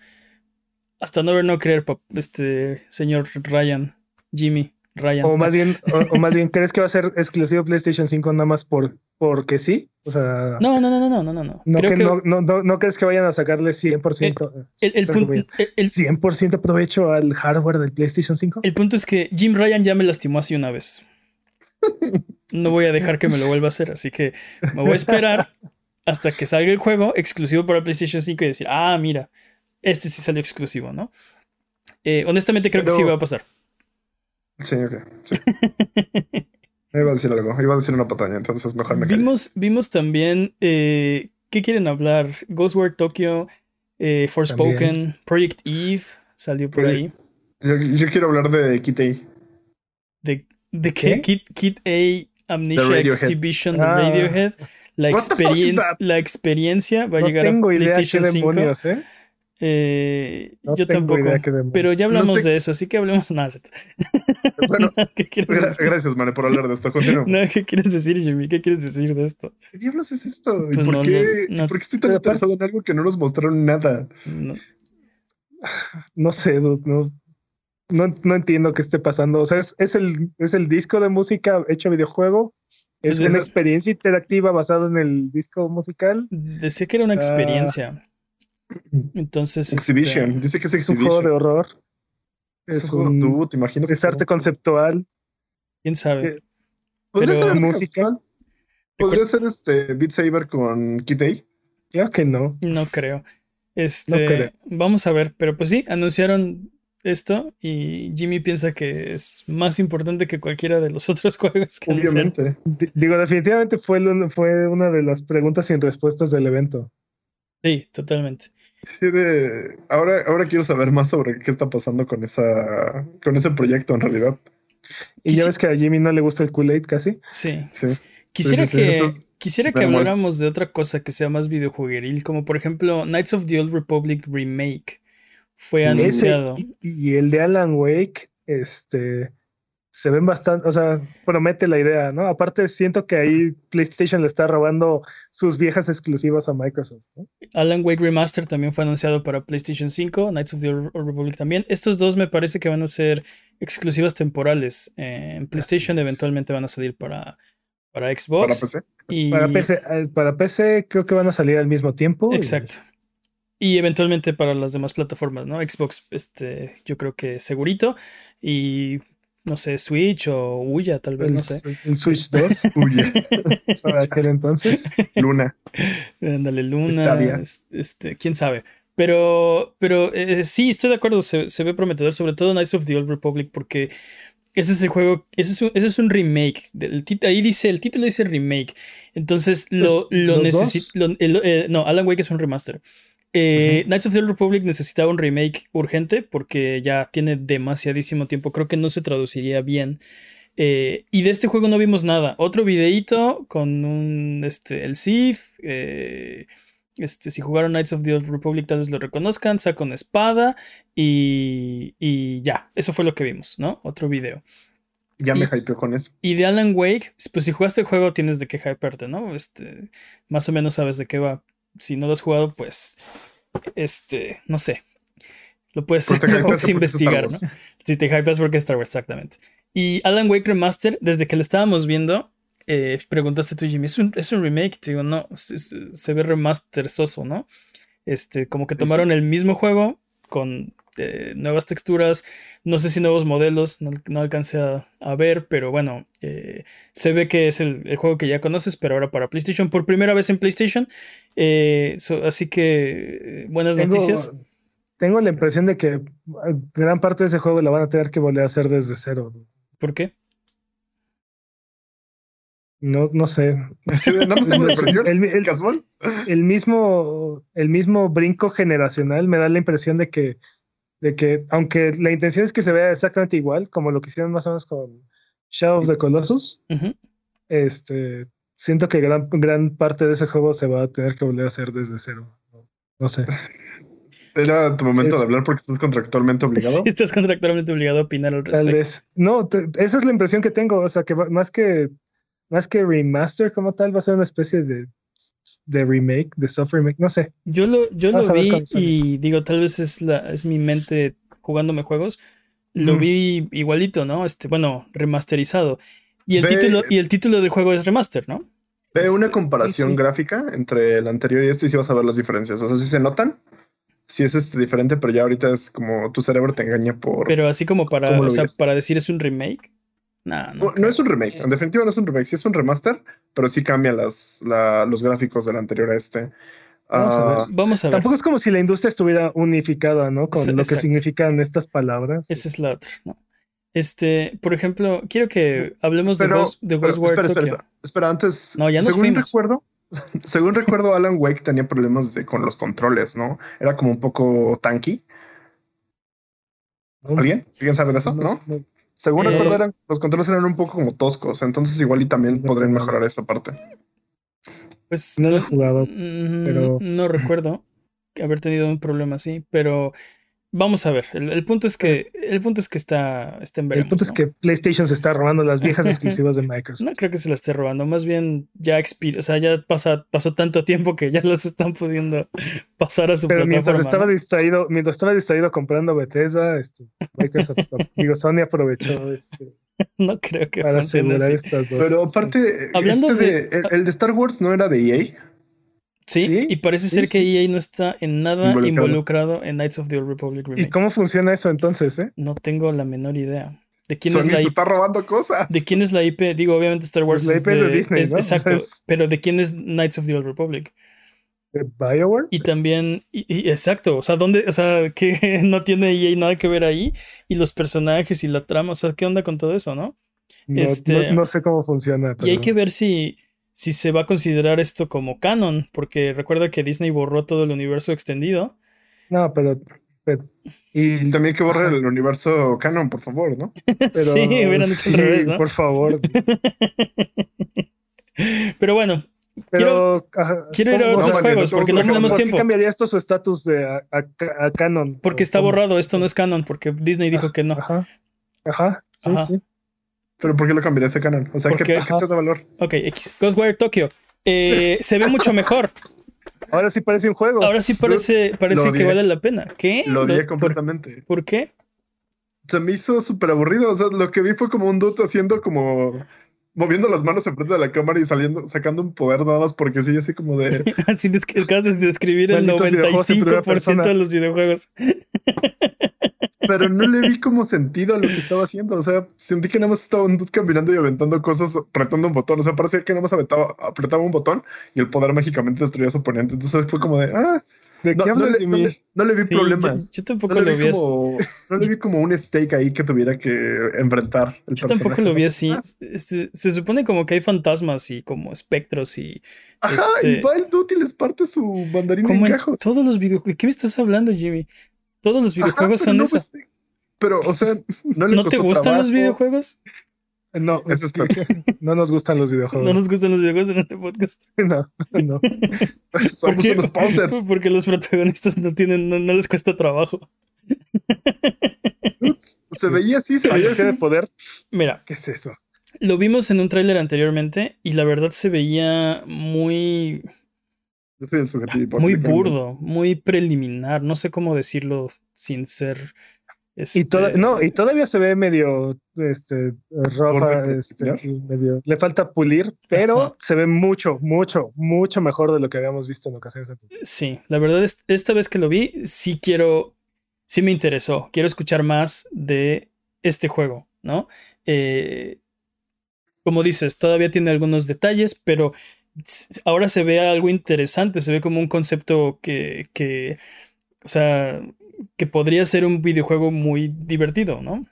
hasta no ver, no creer, este señor Ryan, Jimmy Ryan. O más bien, o, o más bien, ¿crees que va a ser exclusivo PlayStation 5 nada más por porque sí? O sea, No, no, no, no, no, no, no. no. no, Creo que, que no, no, no, ¿no crees que vayan a sacarle 100%, el, el el- el- 100% provecho al hardware del PlayStation 5? el punto es que Jim Ryan ya me lastimó así una vez. No voy a dejar que me lo vuelva a hacer, así que me voy a esperar hasta que salga el juego exclusivo para PlayStation 5 y decir, ah, mira, este sí salió exclusivo, ¿no? Eh, honestamente creo que sí va a pasar. Sí, ok. Sí. Iba a decir algo. Iba a decir una pataña, entonces mejor me callo. Vimos, vimos también, eh, ¿qué quieren hablar? Ghostware Tokyo, eh, Forspoken, Project Eve, salió por Project- ahí. Yo, yo quiero hablar de Kitty. ¿De, de qué? Kit, Kit A Amnesia Radiohead. Exhibition de Ah. Radiohead. La, the that? la experiencia va a No llegar a tengo idea qué PlayStation 5. demonios, ¿eh? Eh, No yo tengo tampoco. idea. Pero ya hablamos No sé- de eso, así que hablemos nada. Bueno, ¿Qué quieres gra- decir? gracias, Mane, por hablar de esto. No, ¿qué quieres decir, Jimmy? ¿Qué quieres decir de esto? ¿Qué diablos es esto? ¿Y Pues por, no, qué, no, no. por qué estoy tan Pero interesado en algo que no nos mostraron nada? No. No sé, dude, no, no, no entiendo qué esté pasando. O sea, es, es, el, es el disco de música hecho videojuego. Es Es una experiencia interactiva basada en el disco musical. Decía que era una Ah. experiencia. Entonces. este, Exhibition. Dice que es Es un juego de horror. Es Es, un juego, un- tú, ¿te imaginas? es arte conceptual. ¿Quién sabe? que- Podría pero- ser música. Podría ser este Beat Saber con Kitty. Creo que no. No creo. Este, creo. Vamos a ver, pero pues sí, anunciaron esto y Jimmy piensa que es más importante que cualquiera de los otros juegos que anunciaron. Obviamente. Digo, definitivamente fue, fue una de las preguntas sin respuestas del evento. Sí, totalmente. Sí, de... ahora, ahora quiero saber más sobre qué está pasando con esa con ese proyecto en realidad. Y ya ves que a Jimmy no le gusta el Kool-Aid casi. Sí. Sí. Quisiera sí, sí, que, es quisiera que habláramos de otra cosa que sea más videojuegueril, como por ejemplo Knights of the Old Republic Remake. Fue Ese- anunciado. Y, y el de Alan Wake, este, se ven bastante, o sea, promete la idea, ¿no? Aparte, siento que ahí PlayStation le está robando sus viejas exclusivas a Microsoft. ¿no? Alan Wake Remaster también fue anunciado para PlayStation 5, Knights of the Old Republic también. Estos dos me parece que van a ser exclusivas temporales. Eh, en PlayStation eventualmente van a salir para, para Xbox. Para PC. y, Para PC, eh, para PC creo que van a salir al mismo tiempo. y- Exacto. Y eventualmente para las demás plataformas, ¿no? Xbox, este, yo creo que segurito. Y no sé, Switch o Uya, tal vez, el, no sé. el Switch 2 Huye. para aquel entonces. Luna. Ándale, Luna, es- este, quién sabe. Pero, pero eh, sí, estoy de acuerdo, se, se ve prometedor, sobre todo Knights of the Old Republic, porque ese es el juego, ese es un, ese es un remake. ahí dice, el título dice remake. Entonces lo, Pues, lo ¿los necesita. no, Alan Wake es un remaster. Eh, Knights of the Old Republic necesitaba un remake urgente porque ya tiene demasiadísimo tiempo. Creo que no se traduciría bien. Eh, y de este juego no vimos nada. Otro videíto con un este, el Sith. eh, este, si jugaron Knights of the Old Republic, tal vez lo reconozcan. Saca una espada. Y, y ya. Eso fue lo que vimos, ¿no? Otro video. Ya me Y- hypeó con eso. Y de Alan Wake, pues si jugaste el juego, tienes de qué hypearte, ¿no? Este, más o menos sabes de qué va. Si no lo has jugado, pues, este, no sé. Lo puedes, Pues lo puedes investigar, ¿no? Si te hypeas porque es Star Wars, exactamente. Y Alan Wake Remaster, desde que lo estábamos viendo, eh, preguntaste tú, Jimmy, ¿es un, es un remake? Te digo, no, es- se ve remasterzoso, ¿no? Este, como que Sí, tomaron el mismo juego con eh, nuevas texturas, no sé si nuevos modelos, no, no alcancé a, a ver, pero bueno, eh, se ve que es el, el juego que ya conoces, pero ahora para PlayStation, por primera vez en PlayStation. Eh, so- así que, eh, buenas Tengo, noticias. tengo la impresión de que gran parte de ese juego la van a tener que volver a hacer desde cero. ¿Por qué? No, no sé. Tengo la impresión. El- el- casual. el mismo, el mismo brinco generacional me da la impresión de que, de que, aunque la intención es que se vea exactamente igual, como lo que hicieron más o menos con Shadow of the Colossus, este, siento que gran, gran parte de ese juego se va a tener que volver a hacer desde cero. No, no sé. Era tu momento Es- de hablar porque estás contractualmente obligado. Sí, estás contractualmente obligado a opinar al Tal respecto. vez. No, te- esa es la impresión que tengo. O sea, que va- más que, más que remaster como tal, va a ser una especie de, de remake, de soft remake. No sé. Yo lo, yo Vamos lo vi y digo, tal vez es la, es mi mente jugándome juegos. Lo Mm. vi igualito, ¿no? Este, bueno, remasterizado. Y el Ve- título, y el título del juego es remaster, ¿no? Ve una Este, comparación sí. gráfica entre el anterior y este y sí vas a ver las diferencias. O sea, si se notan, sí es este diferente, pero ya ahorita es como tu cerebro te engaña por. Pero así como para, ¿Cómo lo o sea, para decir es un remake. No. no, no es un remake, en definitiva no es un remake, sí es un remaster, pero sí las, la- los gráficos del anterior a este. Vamos a Ah, ver. Vamos a ver. Tampoco es como si la industria estuviera unificada, ¿no? Con lo que significan estas palabras. Esa es la otra, ¿no? Este, por ejemplo, quiero que hablemos de, pero, Ghost, de pero Ghostwire espera, espera, Tokyo. espera, espera, antes. No, ya nos según fuimos. recuerdo, según recuerdo, Alan Wake tenía problemas de, con los controles, ¿no? Era como un poco tanky. ¿Alguien? ¿Alguien sabe de eso? ¿No? Según Eh, recuerdo, eran, los controles eran un poco como toscos, entonces igual y también No podrían mejorar esa parte. Pues No lo he jugado, pero- no recuerdo haber tenido un problema así, pero vamos a ver. El, el punto es que el punto es que está, está en El veremos, punto es que PlayStation se está robando las viejas exclusivas de Microsoft. No creo que se la esté robando, más bien ya expir o sea, ya pasa, pasó tanto tiempo que ya las están pudiendo pasar a su Pero mientras plataforma. estaba ¿no? distraído, mientras estaba distraído comprando Bethesda, este, Microsoft, digo, Sony aprovechó este, No creo que para funcione asegurar así. estas dos. Pero aparte, Hablando este de- de, el, el de Star Wars no era de EA. Sí, Sí, y parece sí, ser que sí. EA no está en nada Involucrado. involucrado, en Knights of the Old Republic ¿Y cómo funciona eso entonces, eh? No tengo la menor idea. ¿De quién Sony es la se IP? está robando cosas. ¿De quién es la IP? Digo, obviamente Star Wars Pues la IP es de Disney, es- ¿no? O sea, Exacto, es- pero ¿de quién es Knights of the Old Republic? ¿De BioWare? Y también, y, y- exacto, o sea, ¿dónde, o sea, que no tiene EA nada que ver ahí? Y los personajes y la trama, o sea, ¿qué onda con todo eso, no? No, este- no- no sé cómo funciona. Y hay pero- que ver si, si se va a considerar esto como canon, porque recuerda que Disney borró todo el universo extendido. No, pero. pero- Y también que borre el universo canon, por favor, ¿no? pero- sí, hubieran hecho al sí, revés, ¿no? Por favor. Pero bueno, Pero. ajá, quiero ir a ¿cómo- otros No, juegos, no porque no tenemos ¿Por qué tiempo. cambiaría esto su estatus de a, a- a canon? Porque ¿O está cómo? borrado, esto no es canon, porque Disney dijo que no. Ajá. Ajá. Sí, Ajá. sí. Pero ¿por qué lo cambiaría ese canon? O sea, ¿qué, ¿qué te da valor? Ok, X. Ghostwire Tokyo. Eh, se ve mucho mejor. Ahora sí parece un juego. Ahora sí parece, parece que vale la pena. ¿Qué? Lo odié ¿por, completamente. ¿Por qué? Se me hizo súper aburrido. O sea, lo que vi fue como un dude haciendo como. Moviendo las manos enfrente de la cámara y saliendo, sacando un poder nada más porque sí, así como de. Así acabas de describir el Malditos videojuegos en primera 95% persona. de los videojuegos. Pero no le vi como sentido a lo que estaba haciendo. O sea, sentí que nada más estaba un dude caminando y aventando cosas, apretando un botón. O sea, parecía que nada más aventaba, apretaba un botón y el poder mágicamente destruía a su oponente. Entonces fue como de. Ah, ¿De no, qué no hablas, le, no le- no le vi Sí, problemas. Yo, yo tampoco No le, lo vi como, no le vi como un stake ahí que tuviera que enfrentar. El Yo tampoco lo vi así. Este, se supone como que hay fantasmas y como espectros y Ajá, este- y va el dude y les parte su mandarín como en en cajos. todos los videojuegos. ¿De qué me estás hablando, Jimmy? Todos los videojuegos son no, eso. pues, pero, o sea, no le ¿No te gustan los videojuegos? No, Eso es no nos gustan los No videojuegos. nos gustan los videojuegos en este podcast. No, no. Somos unos posers. Porque los protagonistas no tienen, no, no les cuesta trabajo. Dudes, Se veía así, se veía así. de poder. Mira, ¿Qué es eso? lo vimos en un tráiler anteriormente y la verdad se veía muy Yo soy el sujeto muy burdo, muy preliminar, no sé cómo decirlo sin ser. Y, toda- este, no, y todavía se ve medio este, roja, este, ¿ya? sí, medio- le falta pulir, pero Ajá. se ve mucho, mucho, mucho mejor de lo que habíamos visto en ocasiones anteriores. Sí, la verdad es esta vez que lo vi, sí quiero, sí me interesó. Quiero escuchar más de este juego, ¿no? Eh, como dices, todavía tiene algunos detalles, pero ahora se ve algo interesante, se ve como un concepto que, que, o sea, que podría ser un videojuego muy divertido, ¿no?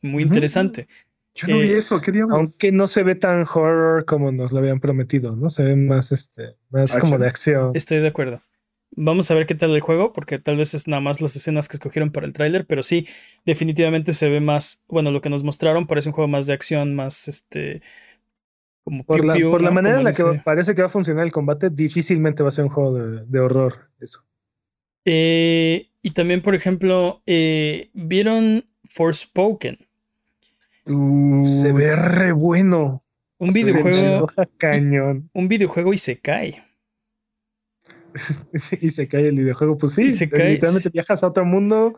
Muy interesante. Yo no vi Eh, eso, ¿qué diablos? Aunque no se ve tan horror como nos lo habían prometido, ¿no? Se ve más, este, más Action. como de acción. Estoy de acuerdo. Vamos a ver qué tal el juego, porque tal vez es nada más las escenas que escogieron para el tráiler, pero sí, definitivamente se ve más, bueno, lo que nos mostraron parece un juego más de acción, más este, como Por la, manera Como en la que va- parece que va a funcionar el combate, difícilmente va a ser un juego de, de horror. Eso. Eh, y también, por ejemplo, eh, ¿vieron Forspoken? Se ve re bueno. Un Se videojuego, cañón. un videojuego y se cae. Sí, y se cae el videojuego. Pues sí, Isekai, literalmente sí. viajas a otro mundo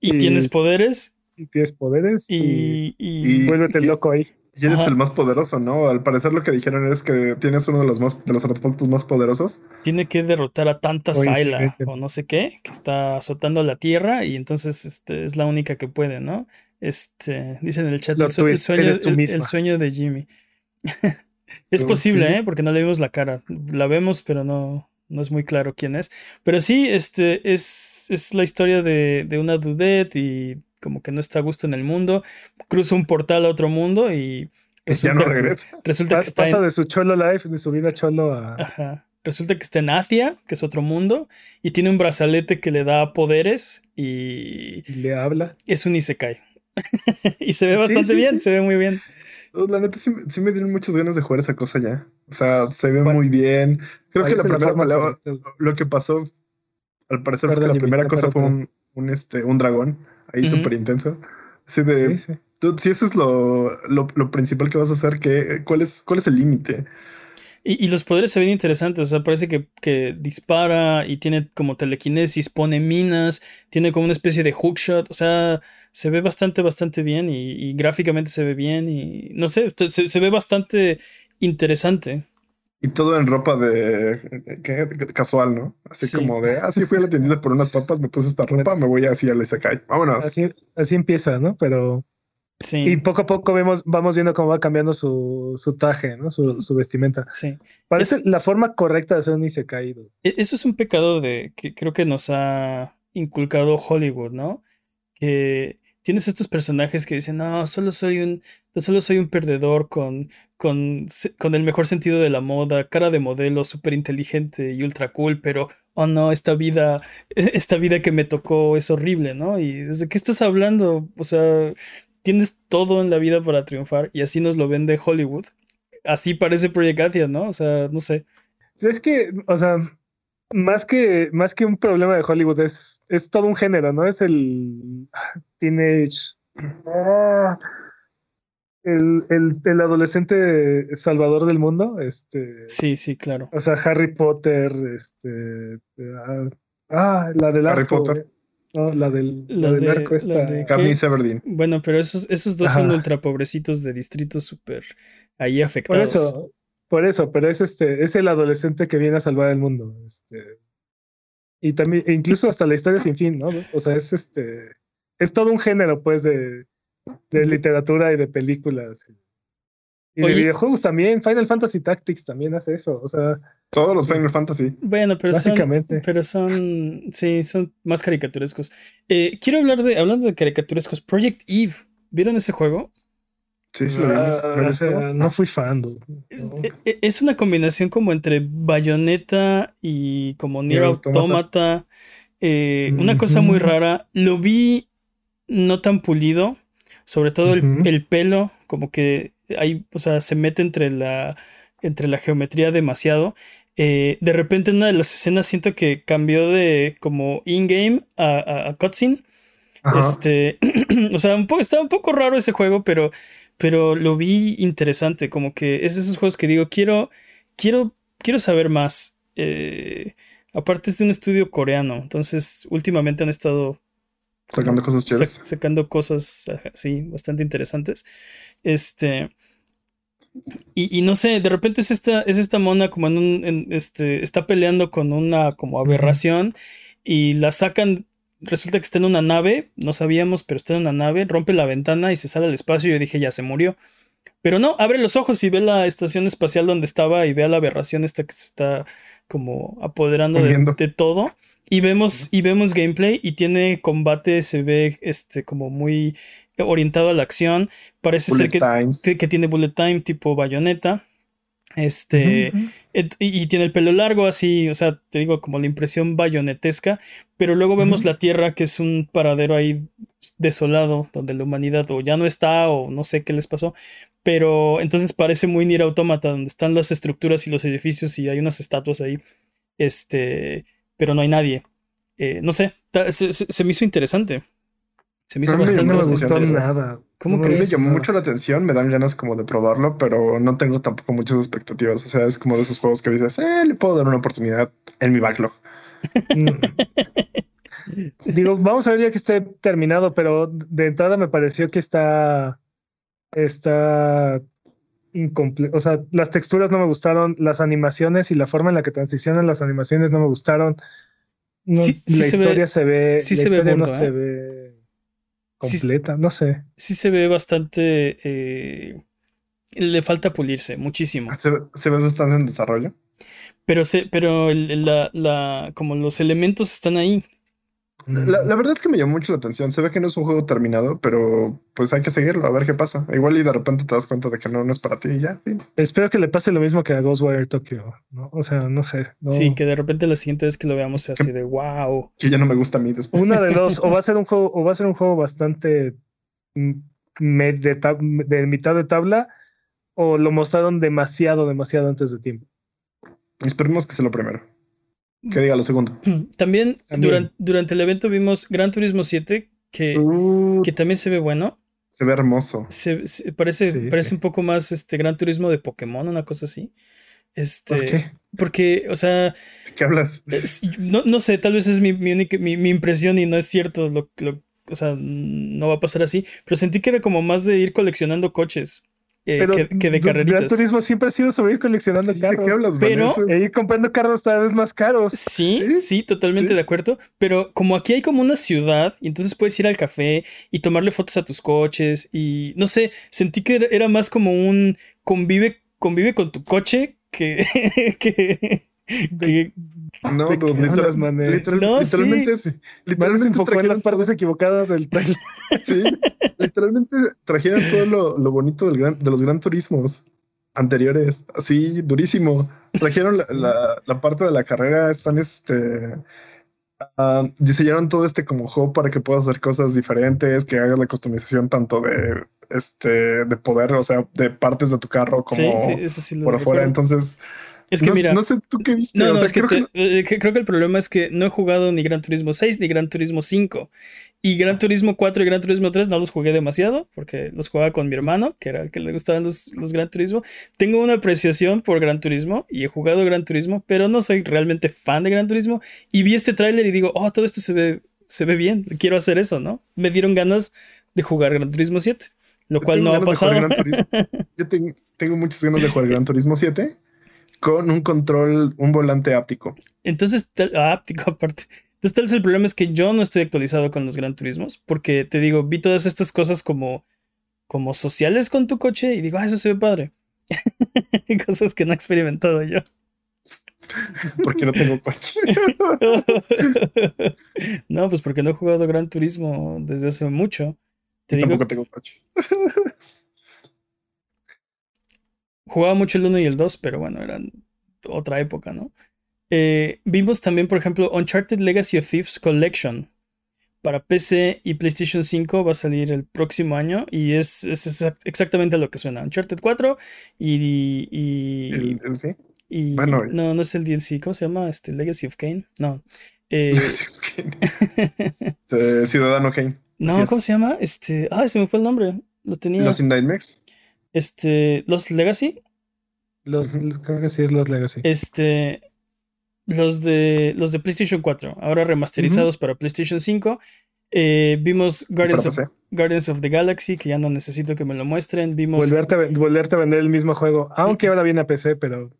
Y Y- tienes poderes y tienes poderes y, y, y- y- vuélvete y- loco ahí. Y eres Ajá. el más poderoso, ¿no? Al parecer lo que dijeron es que tienes uno de los más de los artefactos más poderosos. tiene que derrotar a tanta que- o no sé qué, que está azotando la tierra y entonces este, es la única que puede, ¿no? Este, dicen en el chat, el, sueño, el- el de Jimmy. es posible, sí. ¿eh? Porque no le vimos la cara. La vemos, pero no, no es muy claro quién es. Pero sí, este, es, es la historia de, de una dudette y como que no está a gusto en el mundo. Cruza un portal a otro mundo y Y ya no resulta, regresa. resulta Pa- que está pasa en, de su cholo life, de su vida cholo a. Ajá. Resulta que está en Asia, que es otro mundo, y tiene un brazalete que le da poderes y y le habla. es un Isekai. y se ve bastante sí, bien, sí. se ve muy bien. No, La neta sí, sí me dieron muchas ganas de jugar esa cosa ya. O sea, se ve muy bien. Creo que la primera correcta. lo que pasó, al parecer, fue la primera cosa fue un, un, este, un dragón ahí Ujú. súper intenso. Así de, Sí, sí. tú, si eso es lo, lo, lo principal que vas a hacer, ¿qué, cuál, es, ¿cuál es el límite? Y, y los poderes se ven interesantes, o sea, parece que, que dispara y tiene como telequinesis, pone minas, tiene como una especie de hookshot, o sea, se ve bastante, bastante bien y, y gráficamente se ve bien y no sé, se, se ve bastante interesante. Y todo en ropa de ¿qué? casual, ¿no? Así Sí. como de, así fui a la tiendita por unas papas, me puse esta ropa, me voy así al Isekai. Vámonos. Así, así empieza, ¿no? Pero. Sí. Y poco a poco vemos, vamos viendo cómo va cambiando su, su traje, ¿no? Su, su vestimenta. Sí. Parece Es- la forma correcta de hacer un Isekai. dude. E- Eso es un pecado de que creo que nos ha inculcado Hollywood, ¿no? Que tienes estos personajes que dicen, no, solo soy un, solo soy un perdedor con, con, con el mejor sentido de la moda, cara de modelo, súper inteligente y ultra cool, pero, oh no, esta vida, esta vida que me tocó es horrible, ¿no? Y ¿desde qué estás hablando? O sea, tienes todo en la vida para triunfar y así nos lo vende Hollywood. Así parece Project Athia, ¿no? O sea, no sé. Es que, o sea, más que, más que un problema de Hollywood, es, es todo un género, ¿no? Es el teenage. El, el, el adolescente salvador del mundo. Este. Sí, sí, claro. O sea, Harry Potter, este. ah, Ah, la del Harry arco. Potter. No, la del, la La del de- arco esta. de-. Bueno, pero esos, esos dos son ultra pobrecitos de distritos súper ahí Por afectados. eso, por eso, pero es este, es el adolescente que viene a salvar el mundo. Este. Y también, e incluso hasta la historia sin fin, ¿no? O sea, es este, es todo un género, pues, de, de literatura y de películas. Y Oye. de videojuegos también. Final Fantasy Tactics también hace eso. O sea, Todos los Final Fantasy. Bueno, pero son, básicamente. pero son, sí, son más caricaturescos. Eh, quiero hablar de, hablando de caricaturescos, Project Eve. ¿Vieron ese juego? Sí, sí, lo vimos. Ah, o sea, no fui fan. No. Eh, eh, Es una combinación como entre Bayonetta y como Nier Automata. Automata. Eh, una cosa muy rara. Lo vi no tan pulido. Sobre todo el, pelo, como que hay, o sea, se mete entre la, entre la geometría demasiado. Eh, de repente en una de las escenas siento que cambió de como in-game a, a, a cutscene. Ajá. Este, o sea, un poco, estaba un poco raro ese juego, pero, pero lo vi interesante. Como que es de esos juegos que digo, quiero, quiero, quiero saber más. Eh, aparte es de un estudio coreano, entonces últimamente han estado Sacando cosas chéveres. sac- sacando cosas así bastante interesantes. Este. Y, y no sé, de repente es esta, es esta mona como en un. en este, está peleando con una como aberración. Y la sacan. Resulta que está en una nave. No sabíamos, pero está en una nave. Rompe la ventana y se sale al espacio. Y yo dije, ya se murió. Pero no, abre los ojos y ve la estación espacial donde estaba. Y ve a la aberración esta que se está como apoderando de todo. Y vemos, y vemos gameplay y tiene combate, se ve este como muy orientado a la acción. Parece Bullet ser que, que, tiene bullet time tipo bayoneta. Este. Et- y, y tiene el pelo largo, así, o sea, te digo, como la impresión bayonetesca. Pero luego vemos la Tierra, que es un paradero ahí desolado, donde la humanidad o ya no está, o no sé qué les pasó. Pero entonces parece muy Nier Automata, donde están las estructuras y los edificios y hay unas estatuas ahí. Este. Pero no hay nadie. Eh, no sé, se, se- se me hizo interesante. Se me hizo me bastante, No me bastante gustó interesante. nada. ¿Cómo No A mí me crees? llamó mucho la atención, me dan ganas como de probarlo, pero no tengo tampoco muchas expectativas. O sea, es como de esos juegos que dices, eh, le puedo dar una oportunidad en mi backlog. Mm. Digo, vamos a ver ya que esté terminado, pero de entrada me pareció que está. Está incompleta. O sea, las texturas no me gustaron, las animaciones y la forma en la que transicionan las animaciones no me gustaron. No, Sí- sí la se ve- historia se ve. sí la se ve historia no se ¿eh? ve Sí- completa, no sé. Sí se ve bastante... eh, le falta pulirse muchísimo. Se, se ve bastante en desarrollo. Pero, se, pero el- el- la, la, como los elementos están ahí. La, la verdad es que me llamó mucho la atención. Se ve que no es un juego terminado, pero pues hay que seguirlo, a ver qué pasa. Igual y de repente te das cuenta de que no, no es para ti y ya. fin. Espero que le pase lo mismo que a Ghostwire Tokyo, ¿no? O sea, no sé. no- Sí, que de repente la siguiente vez que lo veamos sea así de wow. Que ya no me gusta a mí después. Una de dos, o va a ser un juego, o va a ser un juego bastante de, de mitad de tabla, o lo mostraron demasiado, demasiado antes de tiempo. Esperemos que sea lo primero. Que diga lo segundo. También. Durante, durante el evento vimos Gran Turismo 7, que, Uh, que también se ve bueno. se ve hermoso. Se, se- parece, Sí, parece sí. un poco más este Gran Turismo de Pokémon, una cosa así. Este, ¿Por qué? Porque, o sea, ¿De qué hablas? es- no, no sé, tal vez es mi, mi, única- mi, mi impresión y no es cierto, lo, lo- o sea, no va a pasar así, pero sentí que era como más de ir coleccionando coches eh, Pero que, que de Du- Gran carreritas. Turismo siempre ha sido sobre ir coleccionando Sí, ¿De carros. qué hablas, Pero-? E ir comprando carros cada vez más caros. Sí, sí, Sí, totalmente sí. de acuerdo. Pero como aquí hay como una ciudad, y entonces puedes ir al café y tomarle fotos a tus coches. Y no sé, sentí que era, era más como un convive, convive con tu coche que. que, que- No, ¿De qué dude, hablas, literal- literal- No, literalmente, sí. Literalmente enfocó en las trajeron partes todo- equivocadas del trailer. Sí, literalmente trajeron todo lo, lo bonito del gran, de los gran turismos anteriores. Así, durísimo. Trajeron la, la- la parte de la carrera, están este. ah, diseñaron todo este como juego para que puedas hacer cosas diferentes, que hagas la customización tanto de este de poder, o sea, de partes de tu carro como sí, sí, eso sí lo por afuera. recuerdo. Entonces, Es que no, mira. no sé tú qué viste. No, o no, sea, es creo que te- eh, que- creo que el problema es que no he jugado ni Gran Turismo 6 ni Gran Turismo 5. Y Gran Turismo 4 y Gran Turismo 3 no los jugué demasiado porque los jugaba con mi hermano, que era el que le gustaban los, los Gran Turismo. Tengo una apreciación por Gran Turismo y he jugado Gran Turismo, pero no soy realmente fan de Gran Turismo. Y vi este tráiler y digo, oh, todo esto se ve, se ve bien, quiero hacer eso, ¿no? Me dieron ganas de jugar Gran Turismo 7, lo Yo cual tengo no ha pasado. Yo ten- tengo muchas ganas de jugar Gran Turismo 7 con un control, un volante áptico. Entonces, ah, áptico aparte. Entonces, tal vez el problema es que yo no estoy actualizado con los Gran Turismos, porque te digo, vi todas estas cosas como, como sociales con tu coche y digo, ah, eso se ve padre. cosas que no he experimentado yo. porque no tengo coche. no, pues porque no he jugado Gran Turismo desde hace mucho. Te digo, tampoco tengo coche. Jugaba mucho el 1 y el 2, pero bueno, eran otra época, ¿no? Eh, vimos también, por ejemplo, Uncharted Legacy of Thieves Collection. Para PC y PlayStation 5 va a salir el próximo año y es, es exact- exactamente lo que suena. Uncharted 4 y... y, El- sí. y- bueno. no, no es el DLC. ¿Cómo se llama? Este, Legacy of Kane. No. Eh, Sí, ok. Este, Ciudadano Kane. no. ¿cómo se llama? Este... Ah, se me fue el nombre. Lo tenía... Los in Nightmares. Este... Los Legacy. Los, creo que sí es los Legacy. Este. los de, los de PlayStation 4, ahora remasterizados para PlayStation 5. Eh, vimos Guardians of, Guardians of, the Galaxy, que ya no necesito que me lo muestren. Vimos. Volverte a, volverte a vender el mismo juego, aunque ahora viene a PC, pero.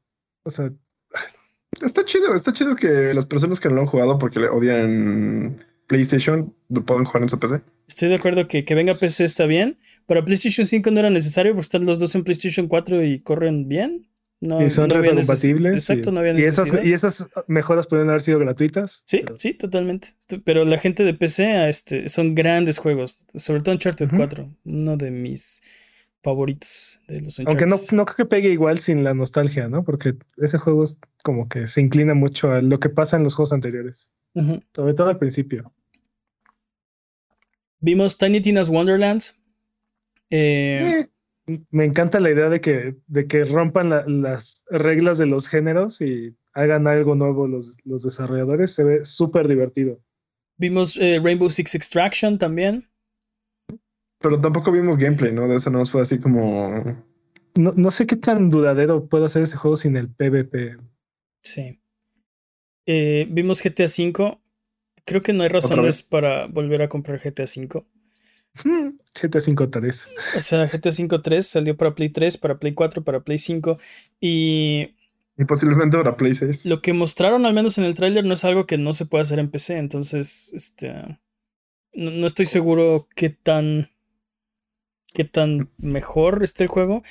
O sea. Está chido, está chido que las personas que no lo han jugado porque le odian PlayStation lo puedan jugar en su PC. Estoy de acuerdo que que venga a PC está bien. Para PlayStation 5 no era necesario porque están los dos en PlayStation 4 y corren bien. No, y son no retrocompatibles. Exacto, y, no había y esas, necesidad. y esas mejoras pueden haber sido gratuitas. Sí, pero- sí, totalmente. Pero la gente de PC este, son grandes juegos. Sobre todo Uncharted Ujú. 4, uno de mis favoritos de los Aunque no, Uncharted. no creo que pegue igual sin la nostalgia, ¿no? Porque ese juego es como que se inclina mucho a lo que pasa en los juegos anteriores, sobre todo al principio. Vimos Tiny Tina's Wonderlands. Eh, Eh, Me encanta la idea de que, de que rompan la- las reglas de los géneros y hagan algo nuevo los, los desarrolladores. Se ve súper divertido. vimos eh, Rainbow Six Extraction también. Pero tampoco vimos gameplay, ¿no? De eso no fue así como. No, no sé qué tan duradero puede hacer ese juego sin el PvP. Sí. Eh, vimos GTA V. Creo que no hay razones para volver a comprar GTA V. GTA 5 3. O sea, GTA V 3 salió para Play 3, para Play 4, para Play 5. Y Y posiblemente para Play 6. lo que mostraron, al menos en el tráiler, no es algo que no se puede hacer en PC. Entonces, este. No, no estoy seguro qué tan. qué tan mejor esté el juego.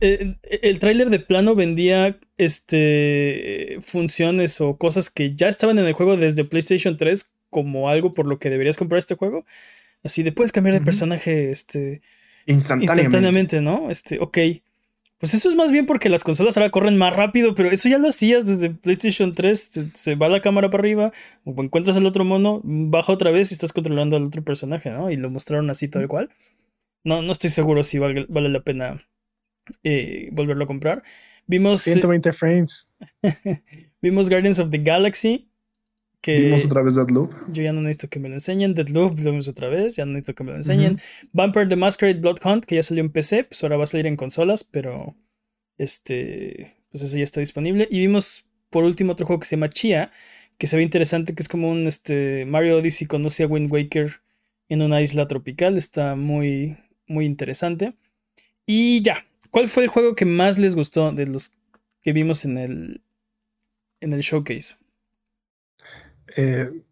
Eh, El tráiler de plano vendía este funciones o cosas que ya estaban en el juego desde PlayStation 3 como algo por lo que deberías comprar este juego. Así de puedes cambiar de personaje este Instantáneamente. instantáneamente, ¿no? Este, ok. Pues eso es más bien porque las consolas ahora corren más rápido, pero eso ya lo hacías desde PlayStation 3. Se, se va la cámara para arriba, o encuentras al otro mono, baja otra vez y estás controlando al otro personaje, ¿no? Y lo mostraron así tal cual. No, no estoy seguro si vale la pena eh, volverlo a comprar. Vimos, eh, 120 frames. vimos Guardians of the Galaxy, que Vimos otra vez Deadloop. yo ya no necesito que me lo enseñen. Deadloop lo vimos otra vez, ya no necesito que me lo enseñen. Vampire the Masquerade Blood Hunt, que ya salió en PC, pues ahora va a salir en consolas, pero este, pues ese ya está disponible. Y vimos por último otro juego que se llama Chia, que se ve interesante, que es como un este, Mario Odyssey conoce a Wind Waker en una isla tropical, está muy, muy interesante. Y ya, ¿cuál fue el juego que más les gustó de los que vimos en el, en el showcase? Eh,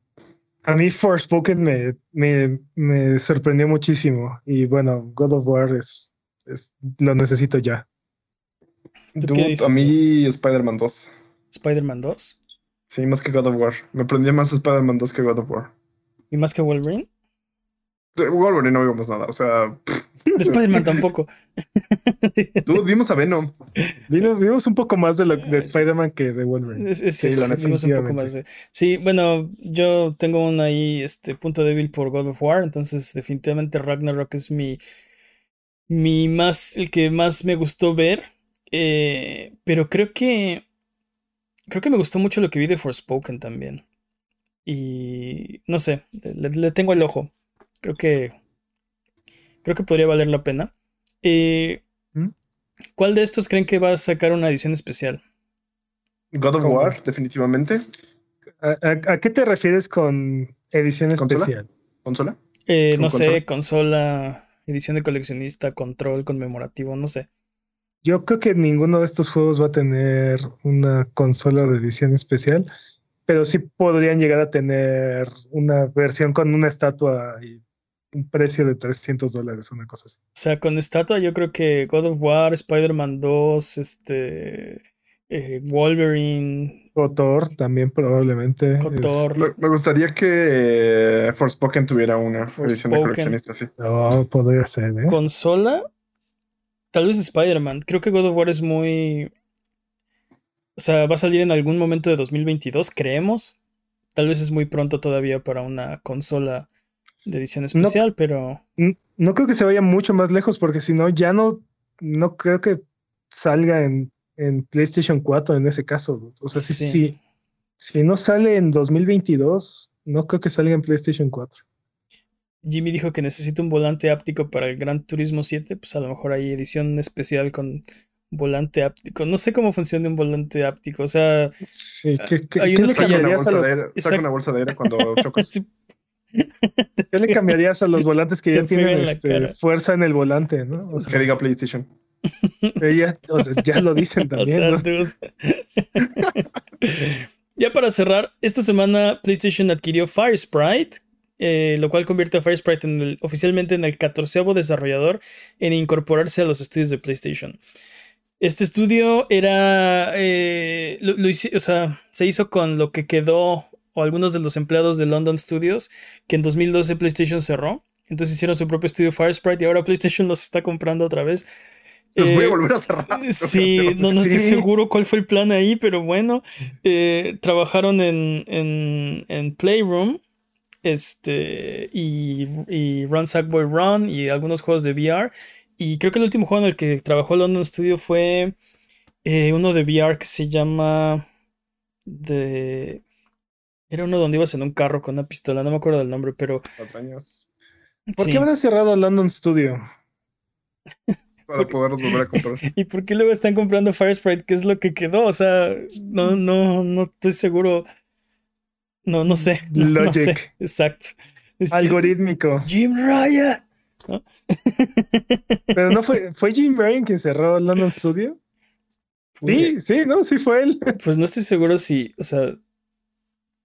a mí Forspoken me, me, me sorprendió muchísimo. Y bueno, God of War es, es- lo necesito ya. ¿Tú qué Dude, dices, a mí Spider-Man 2. Spider-Man 2 Sí, más que God of War. Me prendía más Spider-Man 2 que God of War. y más que Wolverine. De Wolverine no vimos nada. O sea, pff, De Spider-Man tampoco. dude, vimos a Venom. Vimos, vimos un poco más de, lo, de Spider-Man que de Wolverine. Es, es Sí, cierto, la sí, vimos un poco definitivamente. más de. Sí, bueno, yo tengo un ahí este punto débil por God of War, entonces definitivamente Ragnarok es mi mi más el que más me gustó ver, eh, pero creo que creo que me gustó mucho lo que vi de Forspoken también. Y no sé, le, le tengo el ojo. Creo que creo que podría valer la pena. Eh, ¿Mm? ¿Cuál de estos creen que va a sacar una edición especial? God of ¿Cómo? War, definitivamente. ¿A, a- a qué te refieres con edición ¿Consola? especial? ¿Consola? Eh, ¿Con no sé, consola? consola, edición de coleccionista, control conmemorativo, no sé. Yo creo que ninguno de estos juegos va a tener una consola de edición especial, pero sí podrían llegar a tener una versión con una estatua y un precio de 300 dólares, una cosa así. O sea, con estatua yo creo que God of War, Spider-Man 2, este, eh, Wolverine, O Thor también probablemente. es- Kotor. Me, me gustaría que Forspoken tuviera una edición de coleccionista, sí. No, podría ser, ¿eh? consola, tal vez Spider-Man. Creo que God of War es muy... O sea, va a salir en algún momento de 2022, creemos. Tal vez es muy pronto todavía para una consola de edición especial, pero... No creo que se vaya mucho más lejos porque si no, ya no, no creo que salga en, en PlayStation 4 en ese caso. O sea, si, Sí. si, si no sale en 2022, no creo que salga en PlayStation 4. Jimmy dijo que necesita un volante áptico para el Gran Turismo 7, pues a lo mejor hay edición especial con volante áptico. No sé cómo funciona un volante áptico. O sea, Sí, ¿qué, qué- Hay unos que ya- cambiarías a bolsa los, de aire, saca una bolsa de aire cuando chocas. sí, qué le cambiarías a los volantes que ya tienen en este, fuerza en el volante, ¿no? O que sea, diga PlayStation. ya, o sea, ya lo dicen o también. sea, ¿no? dude. ya para cerrar, esta semana PlayStation adquirió Firesprite, eh, lo cual convierte a Firesprite en el- oficialmente en el catorceavo desarrollador en incorporarse a los estudios de PlayStation. Este estudio era. eh, lo- o sea, se hizo con lo que quedó, o algunos de los empleados de London Studios, que en 2012 PlayStation cerró. Entonces hicieron su propio estudio Firesprite y ahora PlayStation los está comprando otra vez. Los voy Eh, a volver a cerrar. Sí, no, no estoy Sí. seguro cuál fue el plan ahí, pero bueno, eh, trabajaron en, en, en Playroom este, y, y Run Sackboy Run y algunos juegos de VR. Y creo que el último juego en el que trabajó London Studio fue eh, uno de VR que se llama... De... Era uno donde ibas en un carro con una pistola, no me acuerdo del nombre, pero... Patrañas, ¿Por sí. qué habrán cerrado London Studio? Para poderlos volver a comprar. ¿Y por qué luego están comprando Firesprite? ¿Qué es lo que quedó? O sea, no, no, no estoy seguro. No, no sé. No, no Logic. sé. Exacto. Es Algorítmico. Jim Ryan. Pero no fue, ¿fue Jim Ryan quien cerró London Studio? Sí, sí, no, sí fue él. Pues no estoy seguro si, o sea,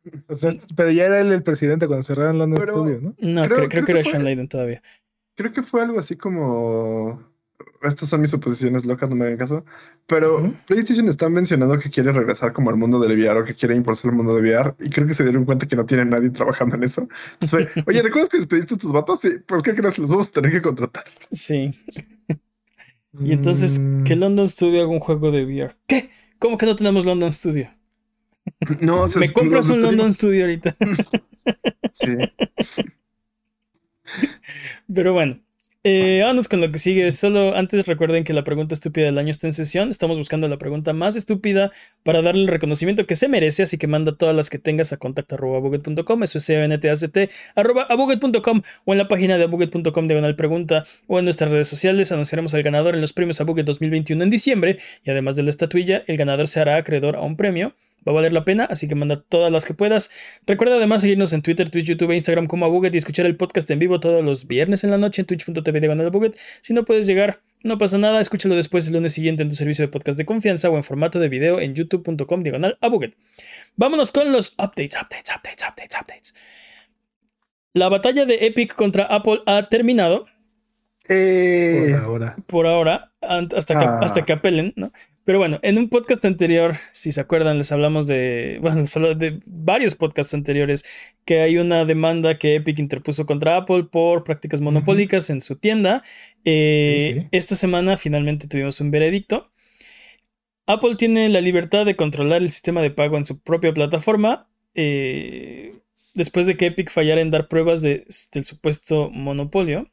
O sea, pero ya era él el presidente cuando cerraron London Pero- Studio, ¿no? no, Creo- creo, creo creo que que era fue- Sean Layden todavía. Creo que fue algo así como. Estas son mis suposiciones locas, no me hagan caso. Pero. PlayStation está mencionando que quiere regresar como al mundo del VR o que quiere impulsar el mundo de VR. Y creo que se dieron cuenta que no tiene nadie trabajando en eso. Entonces fue, Oye, ¿recuerdas que despediste a tus vatos? Sí, pues ¿qué crees? Los vamos a tener que contratar. Sí. Y entonces, Mm, que London Studio haga un juego de VR. ¿Qué? ¿Cómo que no tenemos London Studio? No, se Me compras un London. Studio ahorita. Sí. Pero bueno, eh, vámonos con lo que sigue. Solo antes recuerden que la pregunta estúpida del año está en sesión. Estamos buscando la pregunta más estúpida para darle el reconocimiento que se merece. Así que manda todas las que tengas a contacto.abuget.com. Eso es c arroba abuget.com o en la página de abuget.com diagonal pregunta o en nuestras redes sociales. Anunciaremos al ganador en los premios Abuget 2021 en diciembre. Y además de la estatuilla, el ganador se hará acreedor a un premio. Va a valer la pena, así que manda todas las que puedas. Recuerda además seguirnos en Twitter, Twitch, YouTube e Instagram como Abuget y escuchar el podcast en vivo todos los viernes en la noche en twitch.tv diagonal Abuget. Si no puedes llegar, no pasa nada, escúchalo después el lunes siguiente en tu servicio de podcast de confianza o en formato de video en youtube.com diagonal Abuget. Vámonos con los updates, updates, updates, updates, updates. La batalla de Epic contra Apple ha terminado Por Eh, ahora. por ahora, hasta que, Ah. hasta que apelen, ¿no? Pero bueno, en un podcast anterior, si se acuerdan, les hablamos de, bueno, hablamos de varios podcasts anteriores, que hay una demanda que Epic interpuso contra Apple por prácticas monopólicas en su tienda. Eh, Sí, sí. Esta semana finalmente tuvimos un veredicto. Apple tiene la libertad de controlar el sistema de pago en su propia plataforma. eh, después de que Epic fallara en dar pruebas de- del supuesto monopolio.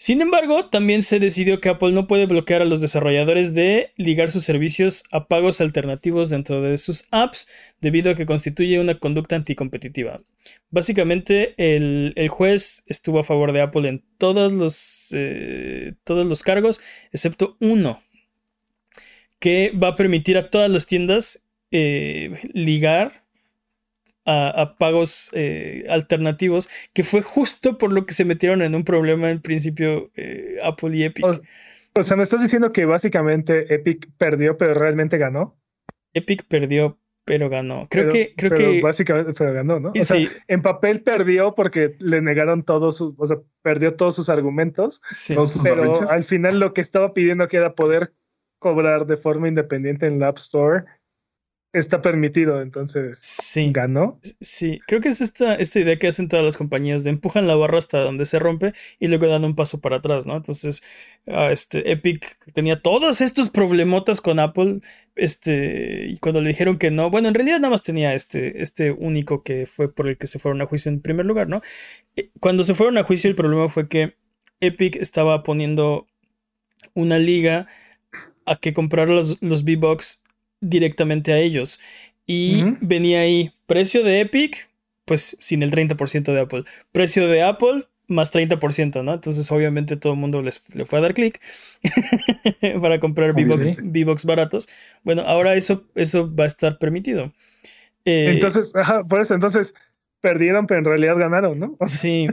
Sin embargo, también se decidió que Apple no puede bloquear a los desarrolladores de ligar sus servicios a pagos alternativos dentro de sus apps debido a que constituye una conducta anticompetitiva. Básicamente, el, juez estuvo a favor de Apple en todos los, eh, todos los cargos, excepto uno, que va a permitir a todas las tiendas eh, ligar a, a pagos eh, alternativos, que fue justo por lo que se metieron en un problema en principio eh, Apple y Epic. O, o sea, me estás diciendo que básicamente Epic perdió, pero realmente ganó. Epic perdió, pero ganó. Creo Pero- que, creo pero que básicamente pero ganó, ¿no? O sea, sí, en papel perdió porque le negaron todos sus, o sea, perdió todos sus argumentos, sí. todos sus pero al final lo que estaba pidiendo que era poder cobrar de forma independiente en la App Store está permitido, entonces Sí, ganó. sí, creo que es esta, esta idea que hacen todas las compañías de empujan la barra hasta donde se rompe y luego dan un paso para atrás, ¿no? Entonces, ah, este, Epic tenía todos estos problemotas con Apple, este, y cuando le dijeron que no, bueno, en realidad nada más tenía este, este único que fue por el que se fueron a juicio en primer lugar, ¿no? Eh, Cuando se fueron a juicio el problema fue que Epic estaba poniendo una liga a que comprara los, los V-Bucks directamente a ellos. Y venía ahí precio de Epic, pues sin el 30% de Apple. Precio de Apple, más 30%, ¿no? Entonces, obviamente, todo el mundo les, le fue a dar clic para comprar V-Box baratos. Bueno, ahora eso, eso va a estar permitido. Eh, entonces, ajá, por eso, entonces perdieron, pero en realidad ganaron, ¿no? sí,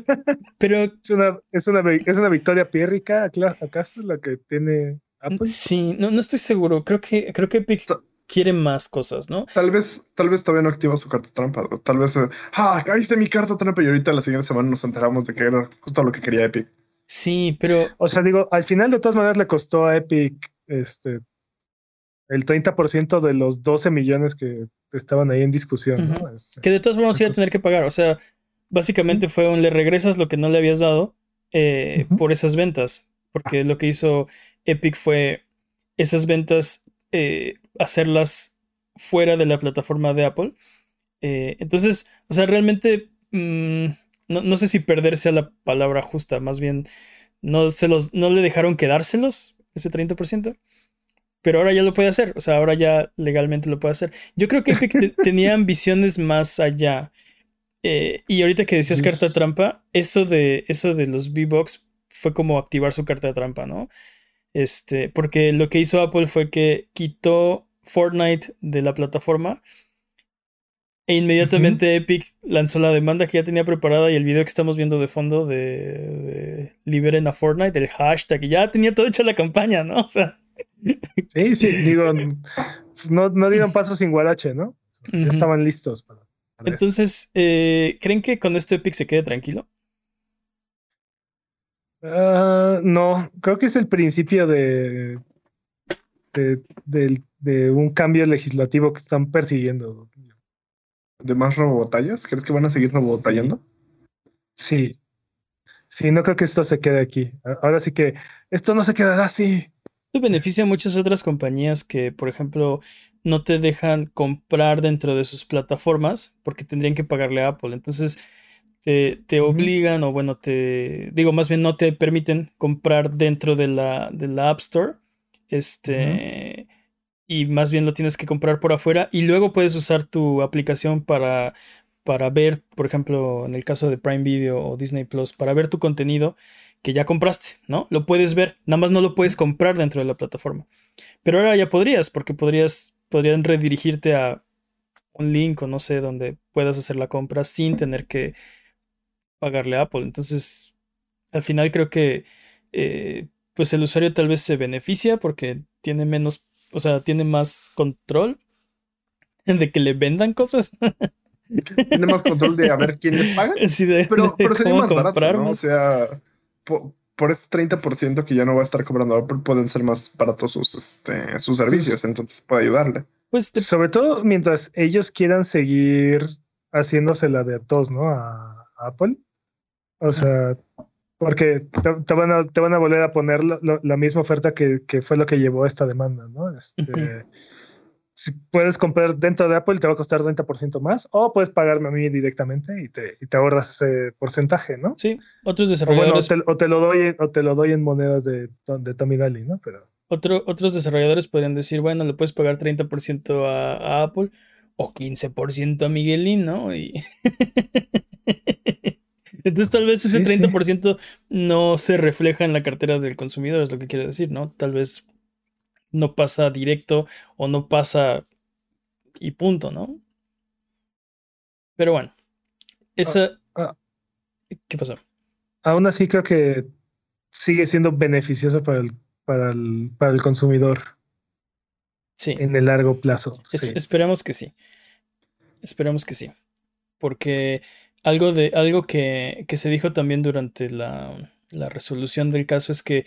pero. Es una, es una, es una victoria pírrica, ¿acaso la que tiene Apple? Sí, no, no estoy seguro. Creo que, creo que Epic quiere más cosas, ¿no? Tal vez, tal vez todavía no activa su carta trampa. Tal vez, eh, ah, ahí está mi carta trampa y ahorita la siguiente semana nos enteramos de que era justo lo que quería Epic. Sí, pero. O sea, digo, al final de todas maneras le costó a Epic este el 30% de los 12 millones que estaban ahí en discusión, ¿no? Este, que de todas formas iba a tener que pagar. O sea, básicamente fue un le regresas lo que no le habías dado eh, por esas ventas. Porque lo que hizo Epic fue esas ventas eh, hacerlas fuera de la plataforma de Apple. Eh, entonces, o sea, realmente mm, no, sé si perderse a la palabra justa, más bien no, se los, no le dejaron quedárselos, ese 30%. Pero ahora ya lo puede hacer, o sea, ahora ya legalmente lo puede hacer. Yo creo que Epic tenía ambiciones más allá. Eh, y ahorita que decías carta trampa, eso de, eso de los V-Box fue como activar su carta trampa, ¿no? Este, porque lo que hizo Apple fue que quitó Fortnite de la plataforma e inmediatamente Epic lanzó la demanda que ya tenía preparada y el video que estamos viendo de fondo de, liberen a Fortnite, el hashtag, y ya tenía todo hecho la campaña, ¿no? O sea. Sí, sí, digo, no, no dieron paso sin guarache, ¿no? Ya estaban listos Entonces, eh, ¿creen que con esto Epic se quede tranquilo? Ah, no, creo que es el principio de, de, un cambio legislativo que están persiguiendo. ¿De más robotallas? ¿Crees que van a seguir robotallando? Sí. Sí, no creo que esto se quede aquí. Ahora sí que esto no se quedará así. Esto beneficia a muchas otras compañías que, por ejemplo, no te dejan comprar dentro de sus plataformas porque tendrían que pagarle a Apple. Entonces, te, obligan, o bueno, te digo, más bien no te permiten comprar dentro de la, de la App Store. Este. Y más bien lo tienes que comprar por afuera. Y luego puedes usar tu aplicación para, para ver, por ejemplo, en el caso de Prime Video o Disney Plus, para ver tu contenido que ya compraste, ¿no? Lo puedes ver, nada más no lo puedes comprar dentro de la plataforma. Pero ahora ya podrías, porque podrías, podrían redirigirte a un link o no sé, donde puedas hacer la compra sin tener que pagarle a Apple. Entonces, al final creo que eh, pues el usuario tal vez se beneficia porque tiene menos, o sea, tiene más control de que le vendan cosas. Tiene más control de a ver quién le paga. pero, pero sería más barato, ¿no? O sea, por, este 30% que ya no va a estar cobrando Apple, pueden ser más baratos sus, este, sus servicios, entonces puede ayudarle. Pues sobre todo mientras ellos quieran seguir haciéndosela de a todos, ¿no? a Apple. O sea, porque te, van, a, te van a volver a poner la misma oferta que, fue lo que llevó a esta demanda, ¿no? Este, Si puedes comprar dentro de Apple, te va a costar 30% más, o puedes pagarme a mí directamente y te, y te ahorras ese porcentaje, ¿no? Sí, otros desarrolladores. O, te, lo doy, o te lo doy en monedas de, de Tommy Daly, ¿no? Pero. Otro, otros desarrolladores podrían decir, bueno, le puedes pagar 30% a, a Apple o 15% a Miguelín, ¿no? Y. Entonces tal vez ese 30% no se refleja en la cartera del consumidor, es lo que quiero decir, ¿no? Tal vez no pasa directo o no pasa y punto, ¿no? Pero bueno, esa... Ah, ah. ¿Qué pasó? Aún así creo que sigue siendo beneficioso para el, para el, para el consumidor. Sí. En el largo plazo. Esperemos que sí. Esperemos que sí. Porque algo, de, algo que, se dijo también durante la, resolución del caso es que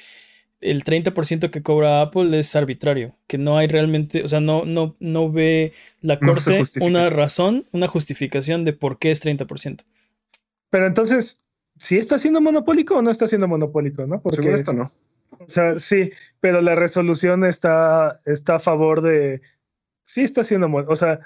el 30% que cobra Apple es arbitrario, que no hay realmente, o sea, no, no, no ve la corte una razón, una justificación de por qué es 30%. Pero entonces, ¿sí está siendo monopólico o no está siendo monopólico, no? Porque, esto no. O sea, sí, pero la resolución está, está a favor de, sí está siendo, o sea,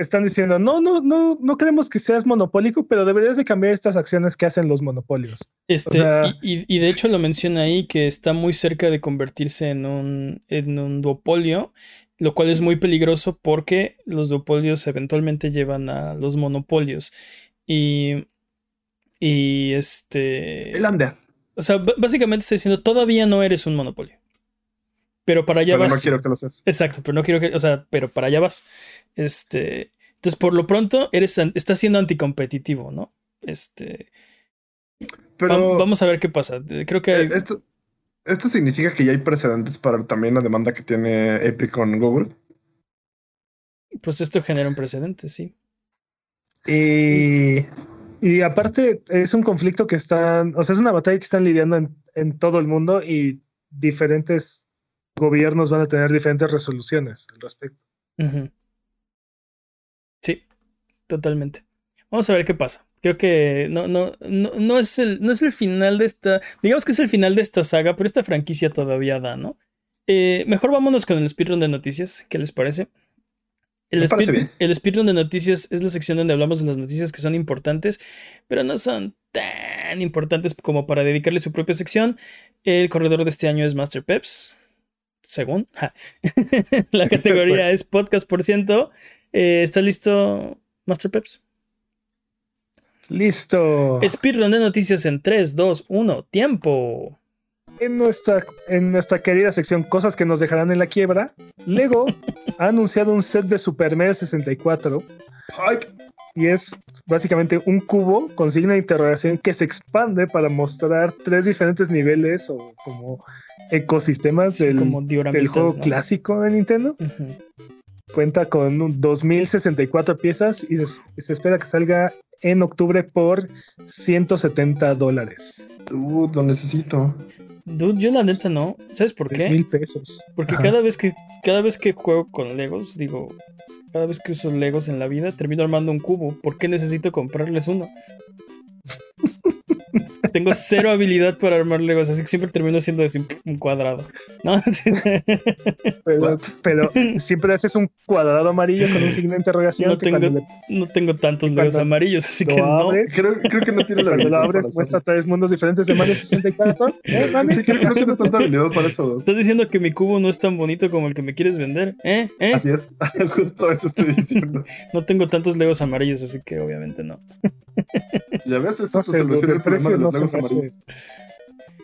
están diciendo, no, no, no, no queremos que seas monopólico, pero deberías de cambiar estas acciones que hacen los monopolios. Este, y, de hecho lo menciona ahí que está muy cerca de convertirse en un, en un duopolio, lo cual es muy peligroso porque los duopolios eventualmente llevan a los monopolios. Y Y este. El anda. O sea, básicamente está diciendo, todavía no eres un monopolio. Pero para allá vas. No quiero que lo seas. Exacto, pero no quiero que. O sea, pero para allá vas. Este. Entonces, por lo pronto, eres, estás siendo anticompetitivo, ¿no? Este. Pero. vamos a ver qué pasa. Creo que. Eh, esto, esto significa que ya hay precedentes para también la demanda que tiene Epic con Google. Pues esto genera un precedente, sí. Y, y aparte es un conflicto que están, o sea, es una batalla que están lidiando en, todo el mundo y diferentes gobiernos van a tener diferentes resoluciones al respecto. Sí, totalmente. Vamos a ver qué pasa. Creo que no, no, no, no, es el, no es el final de esta. Digamos que es el final de esta saga, pero esta franquicia todavía da, ¿no? Eh, mejor vámonos con el speedrun de noticias. ¿Qué les parece? El, speedrun de noticias es la sección donde hablamos de las noticias que son importantes, pero no son tan importantes como para dedicarle su propia sección. El corredor de este año es Master Peps, según. la categoría es podcast por ciento. Eh, ¿Está listo, Master Peps? Listo. Speedrun de noticias en 3, 2, 1, tiempo. En nuestra, en nuestra querida sección Cosas que nos dejarán en la quiebra, Lego ha anunciado un set de Super Mario 64. Y es básicamente un cubo con signo de interrogación que se expande para mostrar tres diferentes niveles o como ecosistemas del, juego clásico de Nintendo. Cuenta con 2064 piezas y se, espera que salga en octubre por 170 dólares. lo necesito. Dude, yo la neta no. ¿Sabes por qué? mil pesos. Porque cada vez que cada vez que juego con Legos, digo, cada vez que uso Legos en la vida, termino armando un cubo. ¿Por qué necesito comprarles uno? Tengo cero habilidad para armar Legos, así que siempre termino haciendo un cuadrado. ¿no? pero, siempre haces un cuadrado amarillo con un signo de interrogación. No, tengo, no tengo tantos Legos amarillos, así que no. Creo, creo, que no tiene la habilidad. Cuando lo abres, muestra tres mundos diferentes de Mario 64. ¿Eh, sí, creo que no tienes tanta habilidad para eso. Estás diciendo que mi cubo no es tan bonito como el que me quieres vender. ¿Eh? ¿Eh? Así es, justo eso estoy diciendo. no tengo tantos Legos amarillos, así que obviamente no. Ya ves, esto no se soluciona el los Legos amarillos.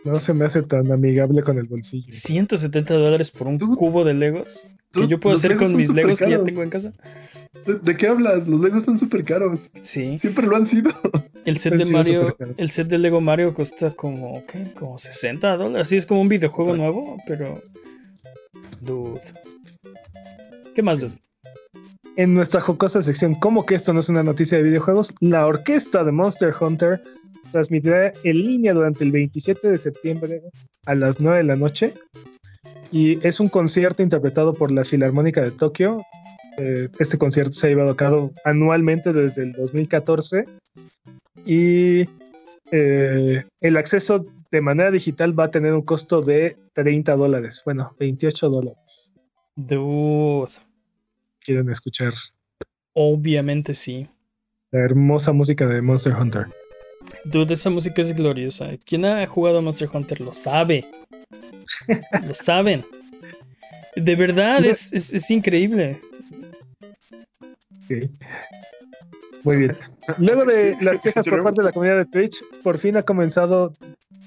No se me hace tan amigable con el bolsillo. 170 dólares por un cubo de Legos. que yo puedo hacer con mis Legos que ya tengo en casa. ¿De, qué hablas? Los Legos son súper caros. Sí. Siempre lo han sido. El set de Mario, el set de Lego Mario cuesta como, ¿qué? Como 60 dólares. Sí, es como un videojuego nuevo, pero. Dude. ¿Qué más, dude? En nuestra jocosa sección, ¿cómo que esto no es una noticia de videojuegos? La orquesta de Monster Hunter transmitirá en línea durante el 27 de septiembre a las 9 de la noche. Y es un concierto interpretado por la Filarmónica de Tokio. Eh, este concierto se ha llevado a cabo anualmente desde el 2014. Y eh, el acceso de manera digital va a tener un costo de 30 dólares. Bueno, 28 dólares. Dude. ¿Quieren escuchar? Obviamente sí. La hermosa música de Monster Hunter. Dude, esa música es gloriosa. Quien ha jugado Monster Hunter lo sabe. lo saben. De verdad, es, es, increíble. Muy bien. Luego de las quejas por parte de la comunidad de Twitch, por fin ha comenzado,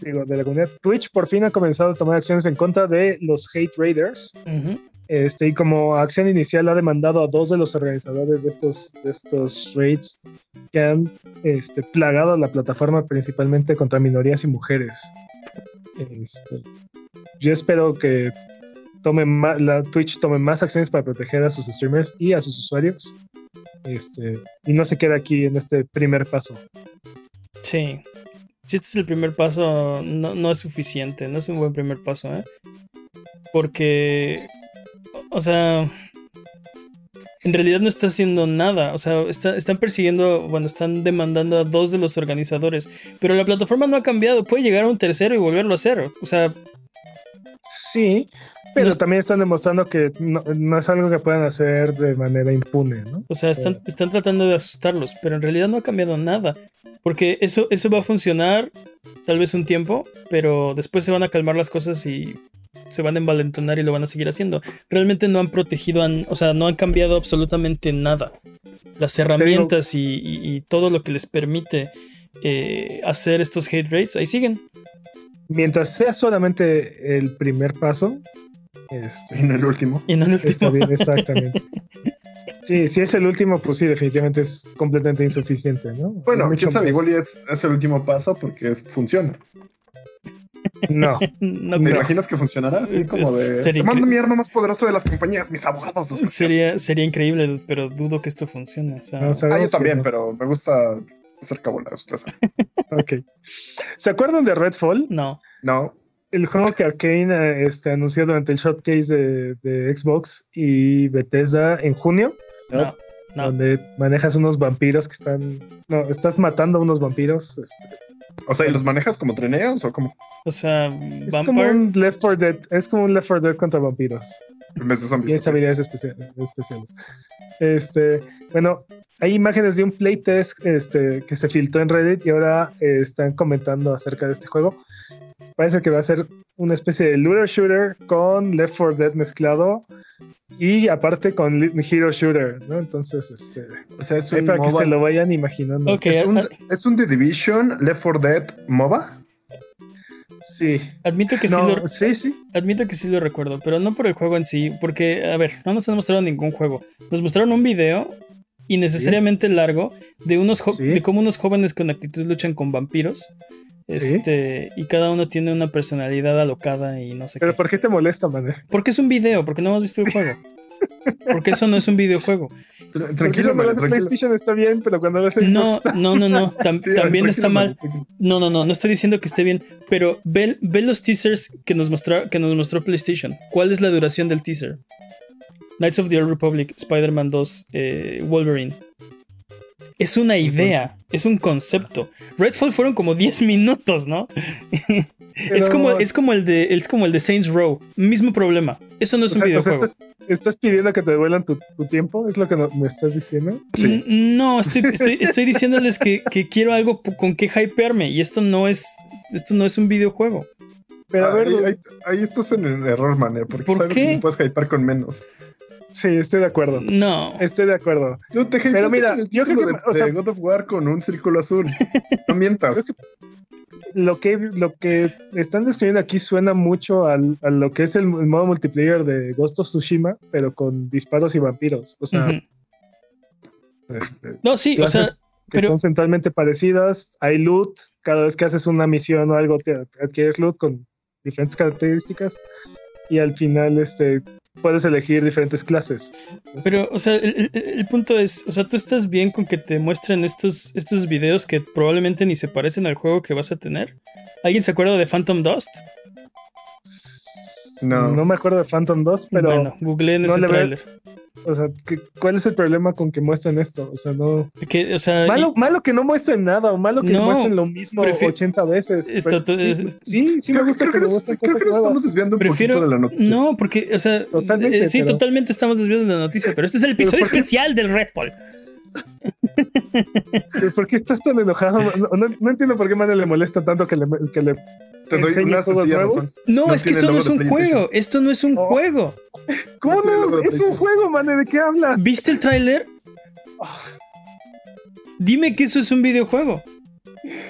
digo, de la comunidad Twitch, por fin ha comenzado a tomar acciones en contra de los Hate Raiders. Este, y como acción inicial ha demandado a dos de los organizadores de estos, de estos raids que han este, plagado la plataforma principalmente contra minorías y mujeres. Este, yo espero que tome la Twitch tome más acciones para proteger a sus streamers y a sus usuarios. Este, y no se quede aquí en este primer paso. Sí. Si este es el primer paso, no, no es suficiente, no es un buen primer paso, ¿eh? Porque o sea, en realidad no está haciendo nada. O sea, están persiguiendo, bueno, están demandando a dos de los organizadores. Pero la plataforma no ha cambiado. Puede llegar a un tercero y volverlo a hacer. O sea. Sí, pero también están demostrando que no, es algo que puedan hacer de manera impune, ¿no? O sea, están, están tratando de asustarlos, pero en realidad no ha cambiado nada. Porque eso, eso va a funcionar tal vez un tiempo, pero después se van a calmar las cosas y se van a envalentonar y lo van a seguir haciendo. Realmente no han protegido, o sea, no han cambiado absolutamente nada. Las herramientas y, todo lo que les permite eh, hacer estos hate rates, ahí siguen. Mientras sea solamente el primer paso, este, Y no el último. Y no el está último. bien, exactamente. Sí, si es el último, pues sí, definitivamente es completamente insuficiente, ¿no? Bueno, quién sabe, igual y es, es el último paso porque es- funciona. No, No ¿Te creo. imaginas que funcionará así como de... Sería Te mando mi arma más poderosa de las compañías, mis abogados. Sería, sería increíble, pero dudo que esto funcione. o sea, No, Ah, yo también, no. pero me gusta hacer cabuladas. Ok. ¿Se acuerdan de Redfall? no. No, El juego que Arkane eh, este, anunció durante el showcase de, de Xbox y Bethesda en junio, No, no. donde manejas unos vampiros que están. No, estás matando a unos vampiros. este, o sea, ¿y los manejas como treneos o como O sea, es como un Left 4 Dead. Es como un Left 4 Dead contra vampiros. en vez de zombies? Tienes habilidades especia- especiales. Este, bueno, hay imágenes de un playtest este, que se filtró en Reddit y ahora eh, están comentando acerca de este juego. Parece que va a ser una especie de looter shooter con Left 4 Dead mezclado y aparte con Hero Shooter, ¿no? Entonces, este, O sea, es un para que se lo vayan imaginando. ¿Es un, a- es un The Division Left 4 Dead MOBA? Sí. admito que sí lo, sí, sí. admito que sí lo recuerdo, pero no por el juego en sí, porque, a ver, no nos han mostrado ningún juego. Nos mostraron un video innecesariamente largo de unos Sí. de cómo unos jóvenes con actitud luchan con vampiros. Sí. Este, y cada uno tiene una personalidad alocada y no sé Pero qué. ¿por qué te molesta, man? Porque es un video, porque no hemos visto el juego. Porque eso no es un videojuego. Tr- Tranquilo, hace tranquilo. PlayStation está bien, pero cuando lo No, no, no, no. tam- Sí, también está mal. No, no, no, no estoy diciendo que esté bien, pero ve, ve los teasers que nos, mostró, que nos mostró PlayStation. ¿Cuál es la duración del teaser? Knights of the Old Republic, Spider-Man 2, eh, Wolverine. Es una idea, es un concepto. Redfall fueron como 10 minutos, ¿no? es, como, es, como el de, es como el de Saints Row. Mismo problema. Eso no es O un sea, o sea, videojuego. estás, estás pidiendo que te devuelvan tu, tu tiempo, es lo que no- me estás diciendo. Sí. No, estoy, estoy, estoy diciéndoles que, que quiero algo con que hypearme. Y esto no es. Esto no es un videojuego. Pero a ver, ahí, ahí- ahí estás en el error, man, porque ¿Por sabes qué? que no puedes hypear con menos. Sí, estoy de acuerdo. No. Estoy de acuerdo. Yo te Pero mira, yo creo que- de, o sea- de God of War con un círculo azul. No mientas. Lo que, lo que están describiendo aquí suena mucho al, a lo que es el, el modo multiplayer de Ghost of Tsushima, pero con disparos y vampiros. O sea, este, No, sí, o sea, que pero- son centralmente parecidas. Hay loot. Cada vez que haces una misión o algo, te adquieres loot con diferentes características. Y al final, este, puedes elegir diferentes clases. pero, o sea, el, el- punto es, o sea, tú estás bien con que te muestren estos, estos videos que probablemente ni se parecen al juego que vas a tener. ¿Alguien se acuerda de Phantom Dust? No. No me acuerdo de Phantom 2, pero, bueno, googleé en no ese le veo- tráiler. o sea, ¿qué- ¿cuál es el problema con que muestren esto? O sea, no. Que, o sea, Malo, malo que no muestren nada, o malo que No, muestren lo mismo prefiero- 80 veces. Esto- Pero sí, eh, sí, sí me gusta creo que nos- muestren creo que cosas nos estamos desviando un prefiero. poquito de la noticia. No, porque, o sea, Totalmente, eh, sí, pero- totalmente estamos desviados de la noticia, pero este es el episodio especial del Redfall. ¿Por qué estás tan enojado? No, no- no entiendo por qué Mane le molesta tanto que le, que le Te doy una sencilla razón. No, No es que esto no es un juego. Esto no es un Oh. juego. ¿Cómo No Es un juego, Mane, ¿de qué hablas? ¿Viste el tráiler? Dime que eso es un videojuego.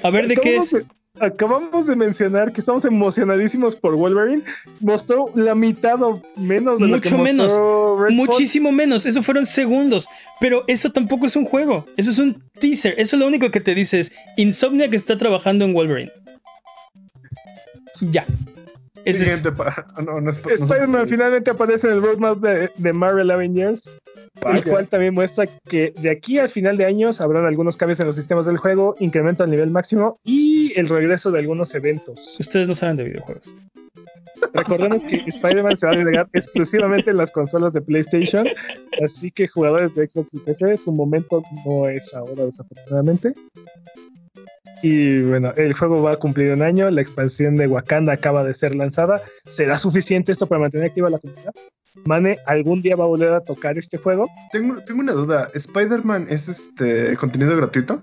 A ver de qué es. Acabamos de mencionar que estamos emocionadísimos por Wolverine. Mostró la mitad o menos de lo que Mucho mostró Redfall. Muchísimo menos. Eso fueron segundos. Pero eso tampoco es un juego. Eso es un teaser. Eso lo único que te dice es Insomnia que está trabajando en Wolverine. Ya. Siguiente no, no es no Spider-Man finalmente aparece en el roadmap de, de Marvel Avengers, el cual también muestra que de aquí al final de años habrán algunos cambios en los sistemas del juego, incremento al nivel máximo y el regreso de algunos eventos. Ustedes no saben de videojuegos. Recordemos que Spider-Man se va a agregar exclusivamente en las consolas de PlayStation, así que jugadores de Xbox y PC, su momento no es ahora, desafortunadamente. Y bueno, el juego va a cumplir un año, la expansión de Wakanda acaba de ser lanzada. ¿Será suficiente esto para mantener activa la comunidad? Mane, ¿algún día va a volver a tocar este juego? Tengo, tengo una duda. ¿Spider-Man es este contenido gratuito?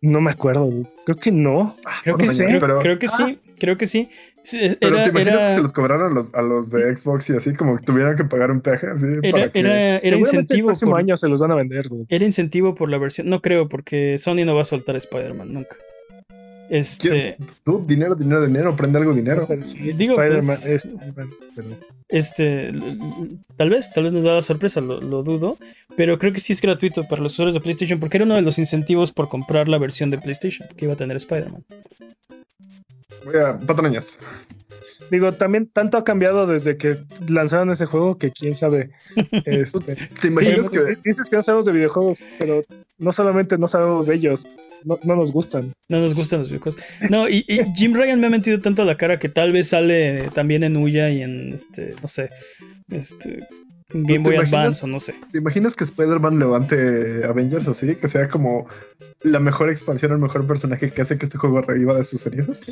No me acuerdo, dude. creo que no. Ah, Creo que sí. Creo, pero- creo que sí. Creo que sí. Pero te imaginas que se los cobraron a los, a los de Xbox y así como que tuvieran que pagar un peaje así era, era, incentivo. El próximo año se los van a vender. Era incentivo por la versión. No creo, porque Sony no va a soltar Spider-Man nunca. Este. Tú, dinero, dinero, dinero, prende algo dinero. Digo, pues, Este, tal vez, tal vez nos da la sorpresa, lo, dudo, pero creo que sí es gratuito para los usuarios de PlayStation porque era uno de los incentivos por comprar la versión de PlayStation que iba a tener Spider-Man. Voy a patrañas. Digo, también tanto ha cambiado desde que lanzaron ese juego que quién sabe. Este, ¿Te imaginas que dices que no sabemos de videojuegos, pero no solamente no sabemos de ellos, no, nos gustan. No nos gustan los videojuegos. No, y, Jim Ryan me ha metido tanto a la cara que tal vez sale también en Uya y en este, no sé, este Game Boy Advance o no sé. ¿Te imaginas que Spider-Man levante Avengers así? Que sea como la mejor expansión, el mejor personaje que hace que este juego reviva de sus cenizas.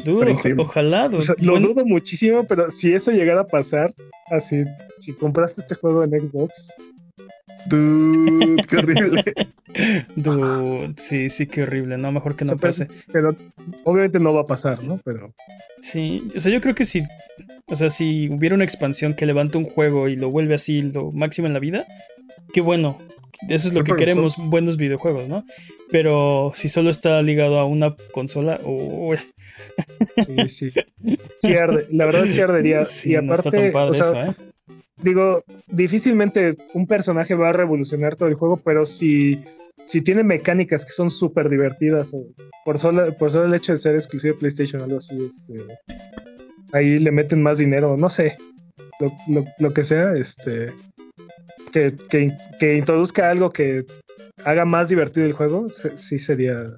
ojalá. lo dudo muchísimo, pero si eso llegara a pasar, así, si compraste este juego en Xbox, Dude, qué horrible. Dude, sí, sí, qué horrible. No, mejor que no pase. Pero obviamente no va a pasar, ¿no? Pero. Sí, o sea, yo creo que si. O sea, si hubiera una expansión que levanta un juego y lo vuelve así lo máximo en la vida, qué bueno. Eso es lo que queremos, buenos videojuegos, ¿no? Pero si solo está ligado a una consola, uy. Sí, sí. sí La verdad sí ardería. y aparte, o sea, ¿eh? Digo, difícilmente un personaje va a revolucionar todo el juego, pero si, si tiene mecánicas que son súper divertidas, o por solo, por solo el hecho de ser exclusivo de PlayStation o algo así, este, ahí le meten más dinero, no sé, lo, que sea, este, que, que, introduzca algo que haga más divertido el juego, sí sería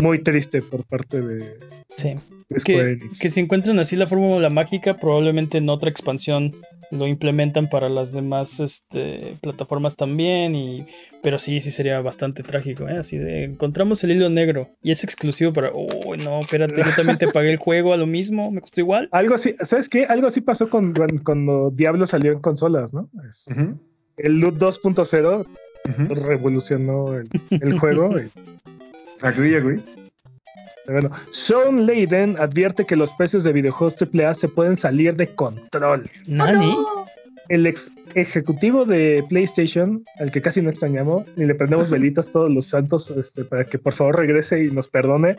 muy triste por parte de, sí. que, que si encuentran así la fórmula mágica, probablemente en otra expansión lo implementan para las demás este, plataformas también. Y, pero sí, sí sería bastante trágico. ¿eh? Así de encontramos el hilo negro y es exclusivo para. Oh, no, espérate, yo también te pagué el juego a lo mismo, me costó igual. Algo así, ¿sabes qué? Algo así pasó con, cuando Diablo salió en consolas, ¿no? El Loot 2.0 revolucionó el, juego. Agree, agree. Bueno, Sean Layden advierte que los precios de videojuegos AAA se pueden salir de control. ¿Nani? El ex ejecutivo de PlayStation, al que casi no extrañamos, ni le prendemos velitas todos los santos este, para que por favor regrese y nos perdone.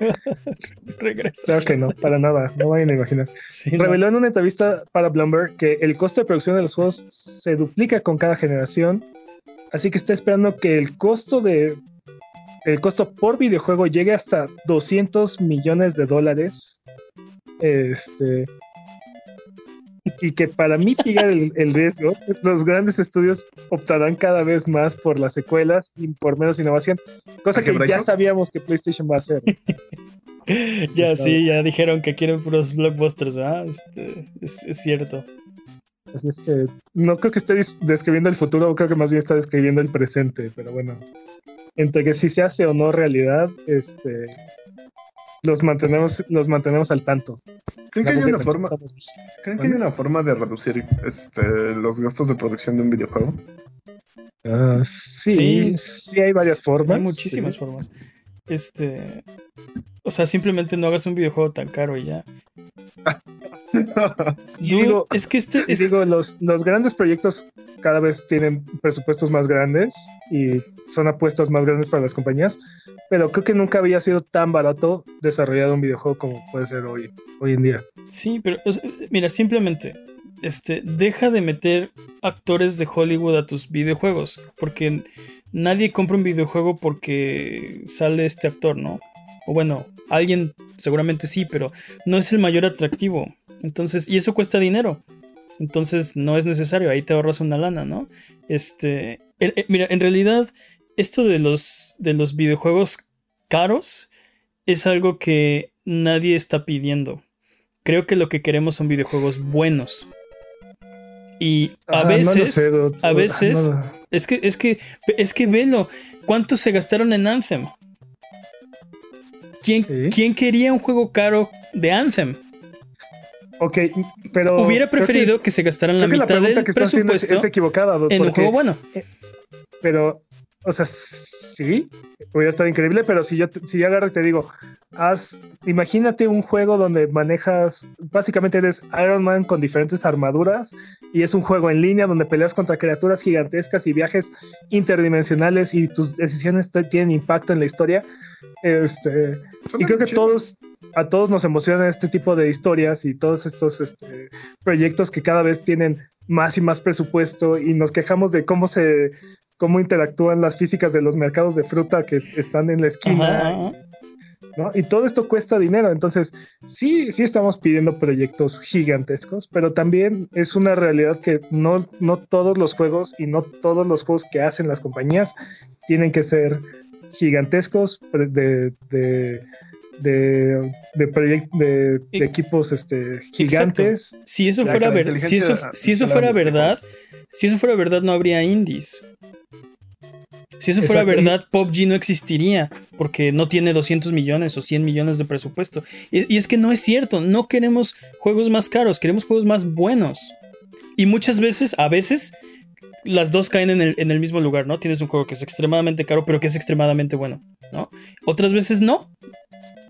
Regresa. Claro que no, para nada, no vayan a imaginar. Reveló en una entrevista para Bloomberg que el costo de producción de los juegos se duplica con cada generación, así que está esperando que el costo de el costo por videojuego llegue hasta 200 millones de dólares. Este. Y que para mitigar el, riesgo, los grandes estudios optarán cada vez más por las secuelas y por menos innovación, cosa que ya sabíamos que PlayStation va a hacer. ya, sí, ya dijeron que quieren puros blockbusters, ¿verdad? Este, es, cierto. Así es que no creo que esté describiendo el futuro, creo que más bien está describiendo el presente, pero bueno entre que si se hace o no realidad, este, los mantenemos, los mantenemos al tanto. ¿Creen que hay una forma? ¿Creen que hay una forma de reducir este, los gastos de producción de un videojuego? Ah, sí, sí, hay varias formas. Hay muchísimas formas. Este, o sea, simplemente no hagas un videojuego tan caro y ya. digo, es que este, digo, los, los grandes proyectos cada vez tienen presupuestos más grandes y son apuestas más grandes para las compañías, pero creo que nunca había sido tan barato desarrollar un videojuego como puede ser hoy, hoy en día. Sí, pero mira, simplemente este, deja de meter actores de Hollywood a tus videojuegos, porque nadie compra un videojuego porque sale este actor, ¿no? O bueno, alguien seguramente sí, pero no es el mayor atractivo. Entonces, y eso cuesta dinero. Entonces no es necesario, ahí te ahorras una lana, ¿no? Este, mira, en realidad esto de los, de los videojuegos caros es algo que nadie está pidiendo. Creo que lo que queremos son videojuegos buenos. Y a veces, a veces, es que, es que, es que velo, ¿cuántos se gastaron en Anthem? ¿Quién, quería un juego caro de Anthem? Ok, pero. Hubiera preferido que, se gastaran la mitad del presupuesto es, equivocada, en un juego bueno. Eh, pero o sea, sí, hubiera estado increíble, pero si yo, si yo agarro y te digo, haz, imagínate un juego donde manejas, básicamente eres Iron Man con diferentes armaduras y es un juego en línea donde peleas contra criaturas gigantescas y viajes interdimensionales y tus decisiones tienen impacto en la historia. Este, y creo que todos, a todos nos emociona este tipo de historias y todos estos este, proyectos que cada vez tienen más y más presupuesto y nos quejamos de cómo se cómo interactúan las físicas de los mercados de fruta que están en la esquina. ¿no? Y todo esto cuesta dinero. Entonces, sí, sí estamos pidiendo proyectos gigantescos, pero también es una realidad que no, no todos los juegos y no todos los juegos que hacen las compañías tienen que ser gigantescos de, de, de, de, equipos este, gigantes. Si eso fuera, ver, si eso, si eso fuera verdad, si eso fuera verdad, no habría indies. Si eso fuera verdad, PUBG no existiría porque no tiene 200 millones o 100 millones de presupuesto. Y, es que no es cierto, no queremos juegos más caros, queremos juegos más buenos. Y muchas veces, a veces, las dos caen en el, en el mismo lugar, ¿no? Tienes un juego que es extremadamente caro, pero que es extremadamente bueno, ¿no? Otras veces no.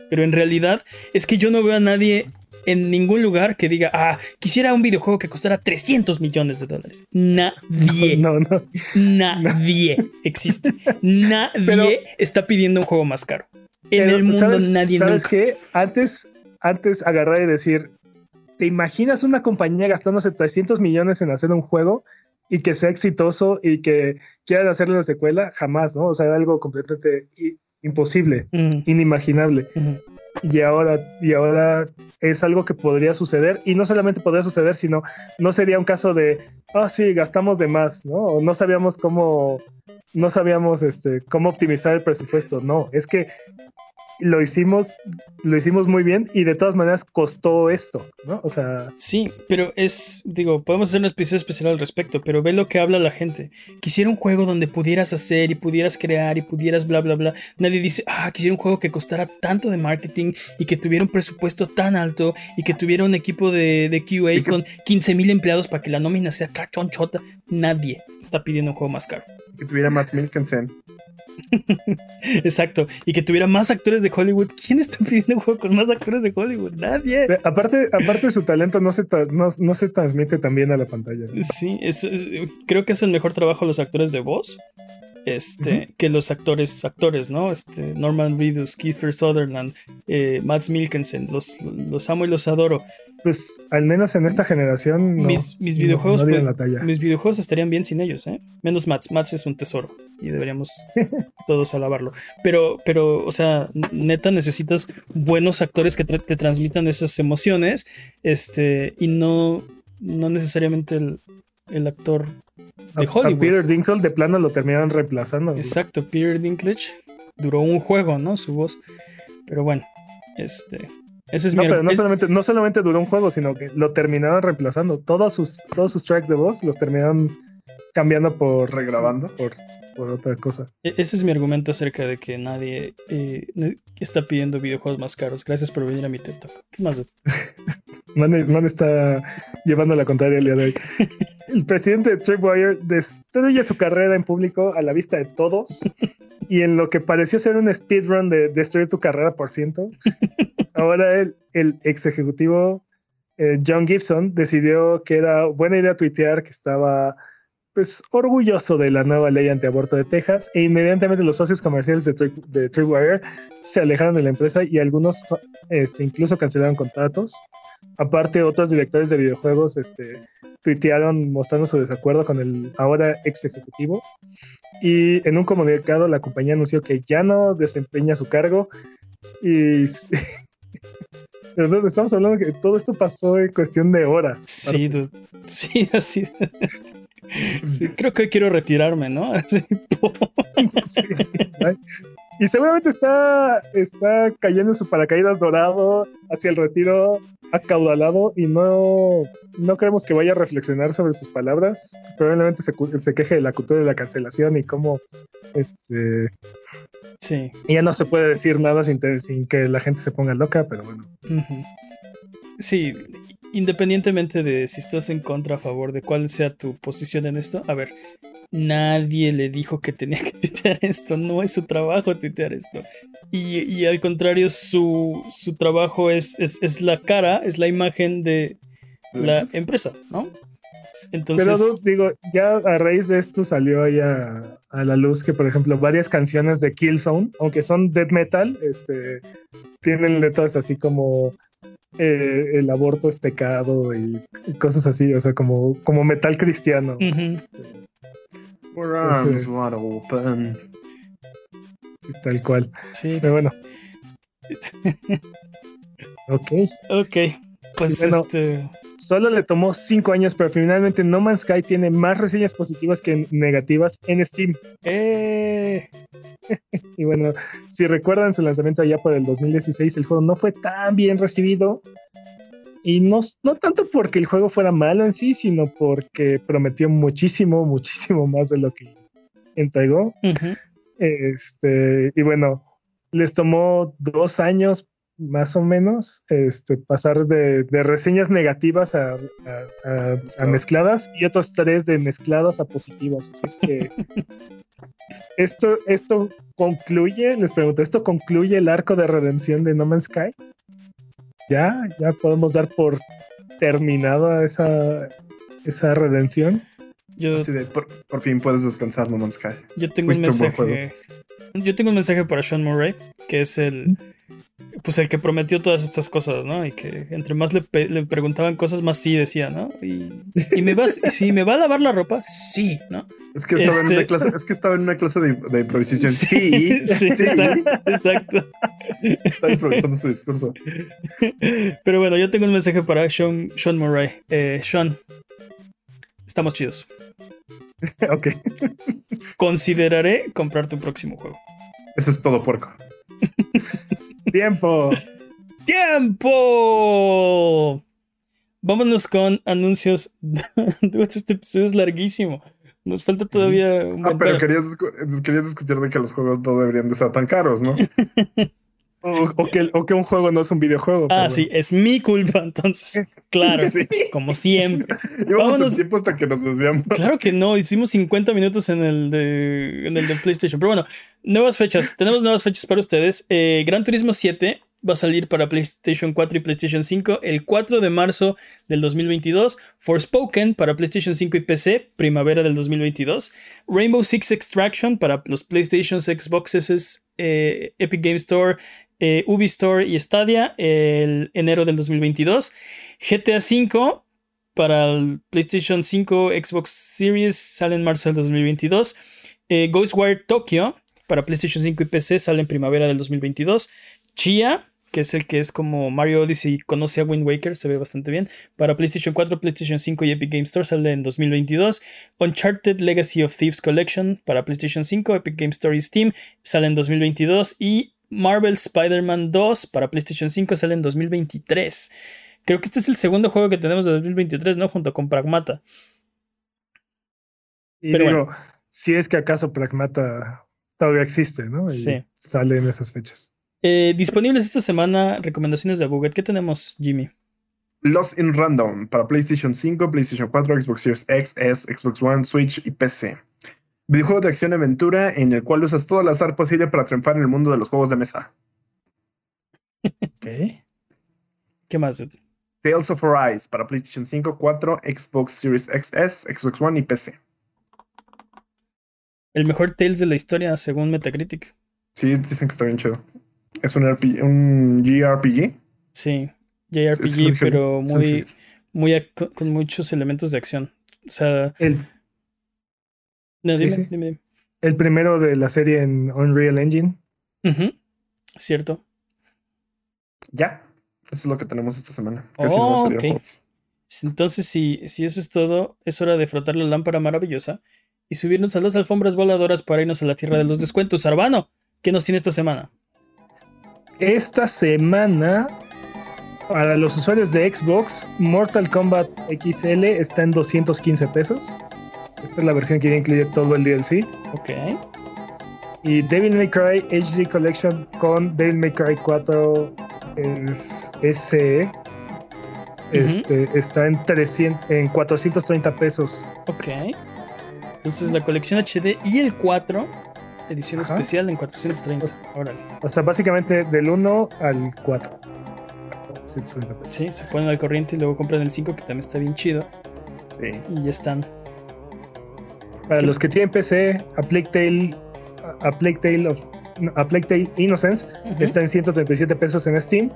Pero en realidad es que yo no veo a nadie en ningún lugar que diga, ah, quisiera un videojuego que costara 300 millones de dólares. Nadie. No, no. Nadie existe. Nadie está pidiendo un juego más caro. En el mundo nadie ¿Sabes qué? Antes, antes agarrar y decir, ¿te imaginas una compañía gastándose 300 millones en hacer un juego y que sea exitoso y que quieran hacerle una secuela? Jamás, ¿no? O sea, algo completamente imposible, inimaginable y ahora, y ahora es algo que podría suceder y no solamente podría suceder, sino no sería un caso de, ah, sí, gastamos de más, ¿no? No sabíamos cómo, no sabíamos este, cómo optimizar el presupuesto, no, es que lo hicimos, lo hicimos muy bien y de todas maneras costó esto, ¿no? O sea. Sí, pero es, digo, podemos hacer un episodio especial al respecto, pero ve lo que habla la gente. Quisiera un juego donde pudieras hacer y pudieras crear y pudieras bla, bla, bla. Nadie dice, ah, quisiera un juego que costara tanto de marketing y que tuviera un presupuesto tan alto y que tuviera un equipo de, de QA con 15 mil empleados para que la nómina sea cachonchota. Nadie está pidiendo un juego más caro. Que tuviera Matt Milkensen. Exacto. Y que tuviera más actores de Hollywood. ¿Quién está pidiendo juego con más actores de Hollywood? Nadie. Aparte, aparte su talento no se, no, se transmite también a la pantalla. Sí, creo que es el mejor trabajo de los actores de voz. Este, que los actores, actores, ¿no? Este, Norman Reedus, Kiefer Sutherland, eh, Mads Mikkelsen, los, los amo y los adoro. Pues al menos en esta generación mis, videojuegos pues, mis videojuegos estarían bien sin ellos ¿eh? menos Mats Mats es un tesoro y deberíamos todos alabarlo. Pero pero o sea neta necesitas buenos actores que te transmitan esas emociones este y no no necesariamente el, actor de Hollywood Peter Dinklage de plano lo terminaron reemplazando exacto Peter Dinklage duró un juego no su voz pero bueno este no, pero no, solamente, no solamente duró un juego, sino que lo terminaron reemplazando. Todos sus, todos sus tracks de voz los terminaron cambiando por. regrabando. Por, por otra cosa. E-, ese es mi argumento acerca de que nadie eh, está pidiendo videojuegos más caros. Gracias por venir a mi TED ¿Qué más? Man, está llevando la contraria el día de hoy. El presidente de Tripwire destruye su carrera en público a la vista de todos y en lo que pareció ser un speedrun de destruir tu carrera por ciento, ahora el, el ex ejecutivo eh, John Gibson decidió que era buena idea tuitear que estaba pues orgulloso de la nueva ley antiaborto de Texas e inmediatamente los socios comerciales de, de Tripwire se alejaron de la empresa y algunos este, incluso cancelaron contratos. Aparte, otros directores de videojuegos este, tuitearon mostrando su desacuerdo con el ahora ex ejecutivo. Y en un comunicado, la compañía anunció que ya no desempeña su cargo. Y. estamos hablando que todo esto pasó en cuestión de horas. Sí, sí, así. creo que quiero retirarme, ¿no? sí, y seguramente está, está cayendo en su paracaídas dorado hacia el retiro acaudalado y no, no creemos que vaya a reflexionar sobre sus palabras. Probablemente se, se queje de la cultura de la cancelación y cómo este sí. ya no se puede decir nada sin, sin que la gente se ponga loca, pero bueno. Sí, independientemente de si estás en contra a favor de cuál sea tu posición en esto, a ver, nadie le dijo que tenía que tuitear esto, no es su trabajo tuitear esto. Y, y al contrario, su, su trabajo es, es, es, la cara, es la imagen de la empresa, ¿no? Entonces... Pero digo, ya a raíz de esto salió ya a la luz que, por ejemplo, varias canciones de Killzone, aunque son death metal, este, tienen letras así como eh, el aborto es pecado y, cosas así, o sea, como, como metal cristiano. este, arms wide open. Sí, tal cual. Sí. Pero bueno. ok. Ok. Pues este solo le tomó 5 años, pero finalmente No Man's Sky tiene más reseñas positivas que negativas en Steam. Eh. y bueno, si recuerdan su lanzamiento allá por el 2016, el juego no fue tan bien recibido. Y no, no tanto porque el juego fuera malo en sí, sino porque prometió muchísimo, muchísimo más de lo que entregó. Este, y bueno, les tomó dos años más o menos, este, pasar de, reseñas negativas a, mezcladas y otros tres de mezcladas a positivas. Así es que esto, esto concluye, les pregunto, ¿esto concluye el arco de redención de No Man's Sky? ¿Ya? ¿Ya podemos dar por terminada esa, esa redención? Yo, por, fin puedes descansar, No Man's Sky. Yo tengo un mensaje. Yo tengo un mensaje para Sean Murray, que es el pues el que prometió todas estas cosas, ¿no? Y que entre más le, preguntaban cosas, más sí decía, ¿no? Y, y me vas, si me va a lavar la ropa, sí, ¿no? Es que estaba, en, una este clase, es que estaba en una clase de, improvisación. Sí, sí, Exacto, Estaba improvisando su discurso. Pero bueno, yo tengo un mensaje para Sean, Sean Murray. Eh, Sean, estamos chidos. ok. Consideraré comprar tu próximo juego. Eso es todo, puerco. Tiempo. Tiempo. Vámonos con anuncios. este episodio es larguísimo. Nos falta todavía un Ah, pero querías, querías, discutir de que los juegos no deberían de ser tan caros, ¿no? o, que, o, que, un juego no es un videojuego. Ah, sí, es mi culpa, entonces. Claro, como siempre. Vámonos. tiempo hasta que nos desviamos. Claro que no, hicimos 50 minutos en el de, en el de PlayStation. Pero bueno, nuevas fechas. Tenemos nuevas fechas para ustedes. Eh, Gran Turismo 7 va a salir para PlayStation 4 y PlayStation 5 el 4 de marzo del 2022. Forspoken para PlayStation 5 y PC, primavera del 2022. Rainbow Six Extraction para los PlayStation, Xboxes, eh, Epic Game Store, eh, Ubi Store y Stadia el enero del 2022. GTA V para el PlayStation 5, Xbox Series sale en marzo del 2022. Eh, Ghostwire Tokyo para PlayStation 5 y PC sale en primavera del 2022. Chia que es el que es como Mario Odyssey conoce a Wind Waker, se ve bastante bien. Para PlayStation 4, PlayStation 5 y Epic Game Store sale en 2022. Uncharted Legacy of Thieves Collection para PlayStation 5, Epic Game Store y Steam sale en 2022. Y Marvel Spider-Man 2 para PlayStation 5 sale en 2023. Creo que este es el segundo juego que tenemos de 2023, ¿no? Junto con Pragmata. Y Pero digo, si es que acaso Pragmata todavía existe, ¿no? Y sí. Sale en esas fechas. Eh, disponibles esta semana, recomendaciones de Google. ¿Qué tenemos, Jimmy? Lost in Random para PlayStation 5, PlayStation 4, Xbox Series X, S, Xbox One, Switch y PC. Videojuego de acción y aventura en el cual usas todo el azar posible para triunfar en el mundo de los juegos de mesa. ¿Qué? ¿Qué más? Tales of Arise para PlayStation 5, 4, Xbox Series XS, Xbox One y PC. El mejor Tales de la historia según Metacritic. Sí, dicen que está bien chido. Es un, RPG, un JRPG. Sí, JRPG, pero muy, muy con muchos elementos de acción. O sea. El, El primero de la serie en Unreal Engine. Cierto. Ya. Eso es lo que tenemos esta semana. Oh, Entonces, si, si eso es todo, es hora de frotar la lámpara maravillosa y subirnos a las alfombras voladoras para irnos a la tierra de los descuentos. Arbano, ¿qué nos tiene esta semana? esta semana, para los usuarios de Xbox, Mortal Kombat XL está en 215 pesos. Esta es la versión que ya incluye todo el DLC. Ok. Y Devil May Cry HD Collection con Devil May Cry 4 es SE este, está en, 300, en 430 pesos. Ok. Entonces la colección HD y el 4, edición especial en 430. Órale. O sea, básicamente del 1 al 4. Sí, se ponen al corriente y luego compran el 5, que también está bien chido. Sí. Y ya están. Para los que tienen PC, A Plague Tale, A Plague Tale, of, A Plague Tale Innocence está en 137 pesos en Steam,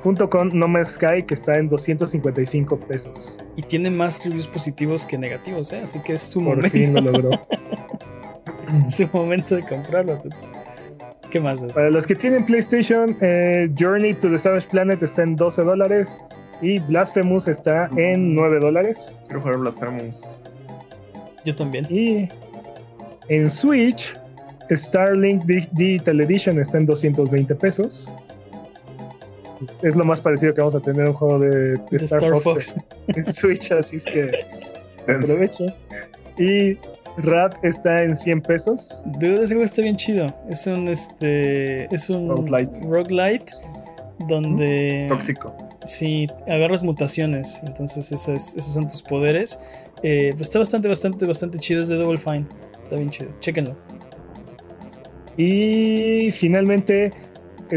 junto con No Man's Sky, que está en 255 pesos. Y tiene más reviews positivos que negativos, ¿eh? así que es su Por momento. fin lo logró. es su momento de comprarlo. ¿Qué más? Es? Para los que tienen PlayStation, eh, Journey to the Savage Planet está en 12 dólares y Blasphemous está en 9 dólares. Quiero jugar Blasphemous. Yo también. Y en Switch, Starlink Digital Edition está en 220 pesos. Es lo más parecido que vamos a tener un juego de, de, De Star, Star Fox, Fox. en Switch, así es que aprovechen. Y Rad está en 100 pesos. Dude, ese juego está bien chido. Es un este. Es un Roguelite. roguelite donde. Tóxico. Sí, agarras mutaciones. Entonces, esas, esos son tus poderes. Eh, pues está bastante, bastante, bastante chido. Es de Double Fine. Está bien chido. Chéquenlo. Y finalmente,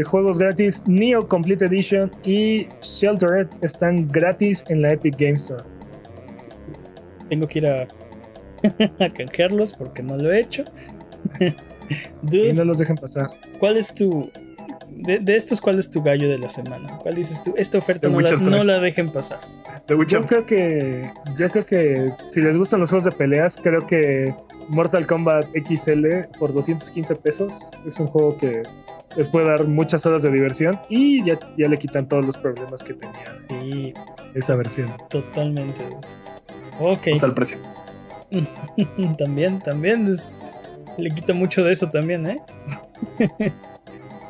juegos gratis Neo Complete Edition y Sheltered están gratis en la Epic Game Store. Tengo que ir a, a canjearlos porque no lo he hecho. Y no los dejen pasar. ¿Cuál es tu. De, de, estos, ¿cuál es tu gallo de la semana? ¿Cuál dices tú? Esta oferta no la, no 3. la dejen pasar. Yo creo que yo creo que si les gustan los juegos de peleas, creo que Mortal Kombat XL por 215 pesos es un juego que les puede dar muchas horas de diversión y ya, ya le quitan todos los problemas que tenía Sí, esa versión. totalmente. Ok. o sea, el precio. también, también es- le quita mucho de eso también, ¿eh?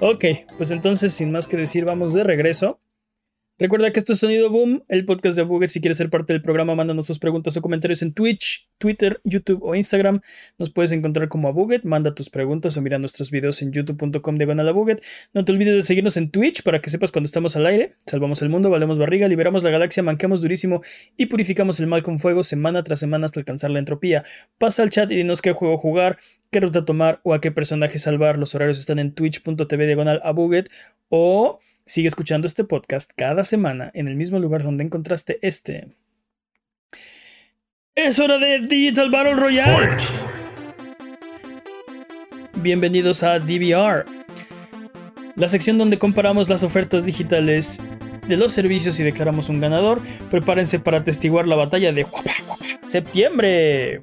ok, pues entonces, sin más que decir, vamos de regreso. Recuerda que esto es Sonido Boom, el podcast de Buget. Si quieres ser parte del programa, mándanos tus preguntas o comentarios en Twitch, Twitter, YouTube o Instagram. Nos puedes encontrar como a Buget. Manda tus preguntas o mira nuestros videos en youtube.com diagonal a Buget. No te olvides de seguirnos en Twitch para que sepas cuando estamos al aire. Salvamos el mundo, valemos barriga, liberamos la galaxia, manqueamos durísimo y purificamos el mal con fuego semana tras semana hasta alcanzar la entropía. Pasa al chat y dinos qué juego jugar, qué ruta tomar o a qué personaje salvar. Los horarios están en twitch.tv diagonal a Buget o sigue escuchando este podcast cada semana en el mismo lugar donde encontraste este. Es hora de Digital Battle Royale. Bienvenidos a DVR, la sección donde comparamos las ofertas digitales de los servicios y declaramos un ganador. Prepárense para atestiguar la batalla de septiembre.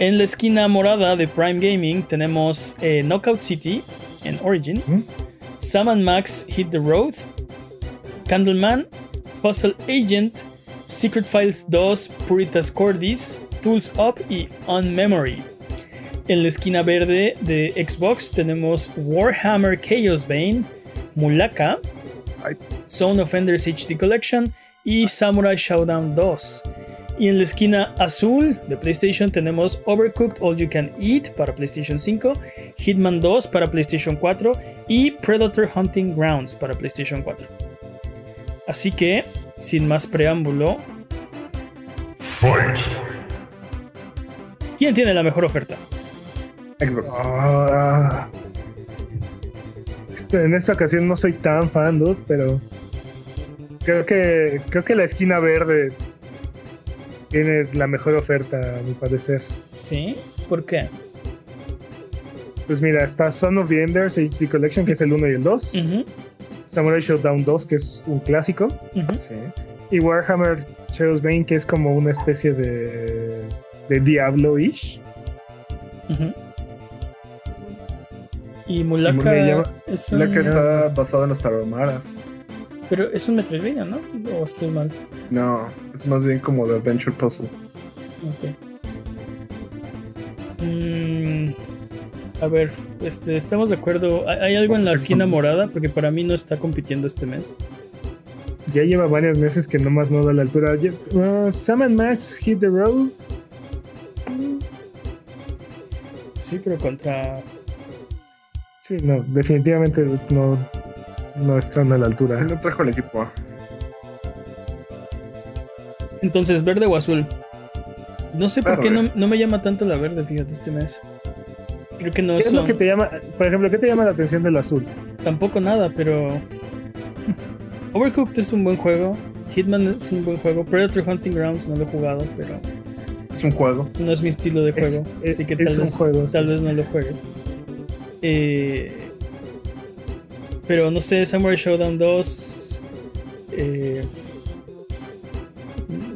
En la esquina morada de Prime Gaming tenemos eh, Knockout City en Origin, ¿Mm? Sam and Max Hit the Road, Candleman, Puzzle Agent, Secret Files 2, Puritas Cordis, Tools Up y On Memory. En la esquina verde de Xbox tenemos Warhammer Chaos Bane, Mulaka. Zone Offenders HD Collection y Samurai Showdown 2. Y en la esquina azul de PlayStation tenemos Overcooked All You Can Eat para PlayStation 5, Hitman 2 para PlayStation 4 y Predator Hunting Grounds para PlayStation 4. Así que, sin más preámbulo, ¿quién tiene la mejor oferta? Xbox. Ah. En esta ocasión no soy tan fan, dude, pero creo que creo que la esquina verde tiene la mejor oferta, a mi parecer. ¿Sí? ¿Por qué? Pues mira, está Son of the Enders HD Collection, que es el 1 y el 2. Ujú, Samurai Showdown 2, que es un clásico. Sí. Y Warhammer Chaos Bane, que es como una especie de, de Diablo-ish. Y Mulaka Y me llama- es un... La que está basada en los Taromaras. Pero es un Metroidvania, ¿no? ¿O estoy mal? No, es más bien como de Adventure Puzzle. Ok. Mm, a ver, este, estamos de acuerdo. ¿Hay, algo en la esquina morada? Porque para mí no está compitiendo este mes. Ya lleva varios meses que nomás no da la altura. Uh, Sam and Max Hit the Road. Sí, pero contra. Sí, no, definitivamente no, no están a la altura. Sí, no trajo el equipo. Entonces, verde o azul. No sé por qué no, no me llama tanto la verde, fíjate, este mes. Creo que no ¿Qué es lo que te llama, por ejemplo, qué te llama la atención del azul? tampoco nada, pero. Overcooked es un buen juego. Hitman es un buen juego. Predator Hunting Grounds no lo he jugado, pero Es un juego. no es mi estilo de Es- juego. es- así que es tal, un vez, juego, tal sí. vez no lo juegue. Eh, pero no sé, Samurai Showdown 2. eh,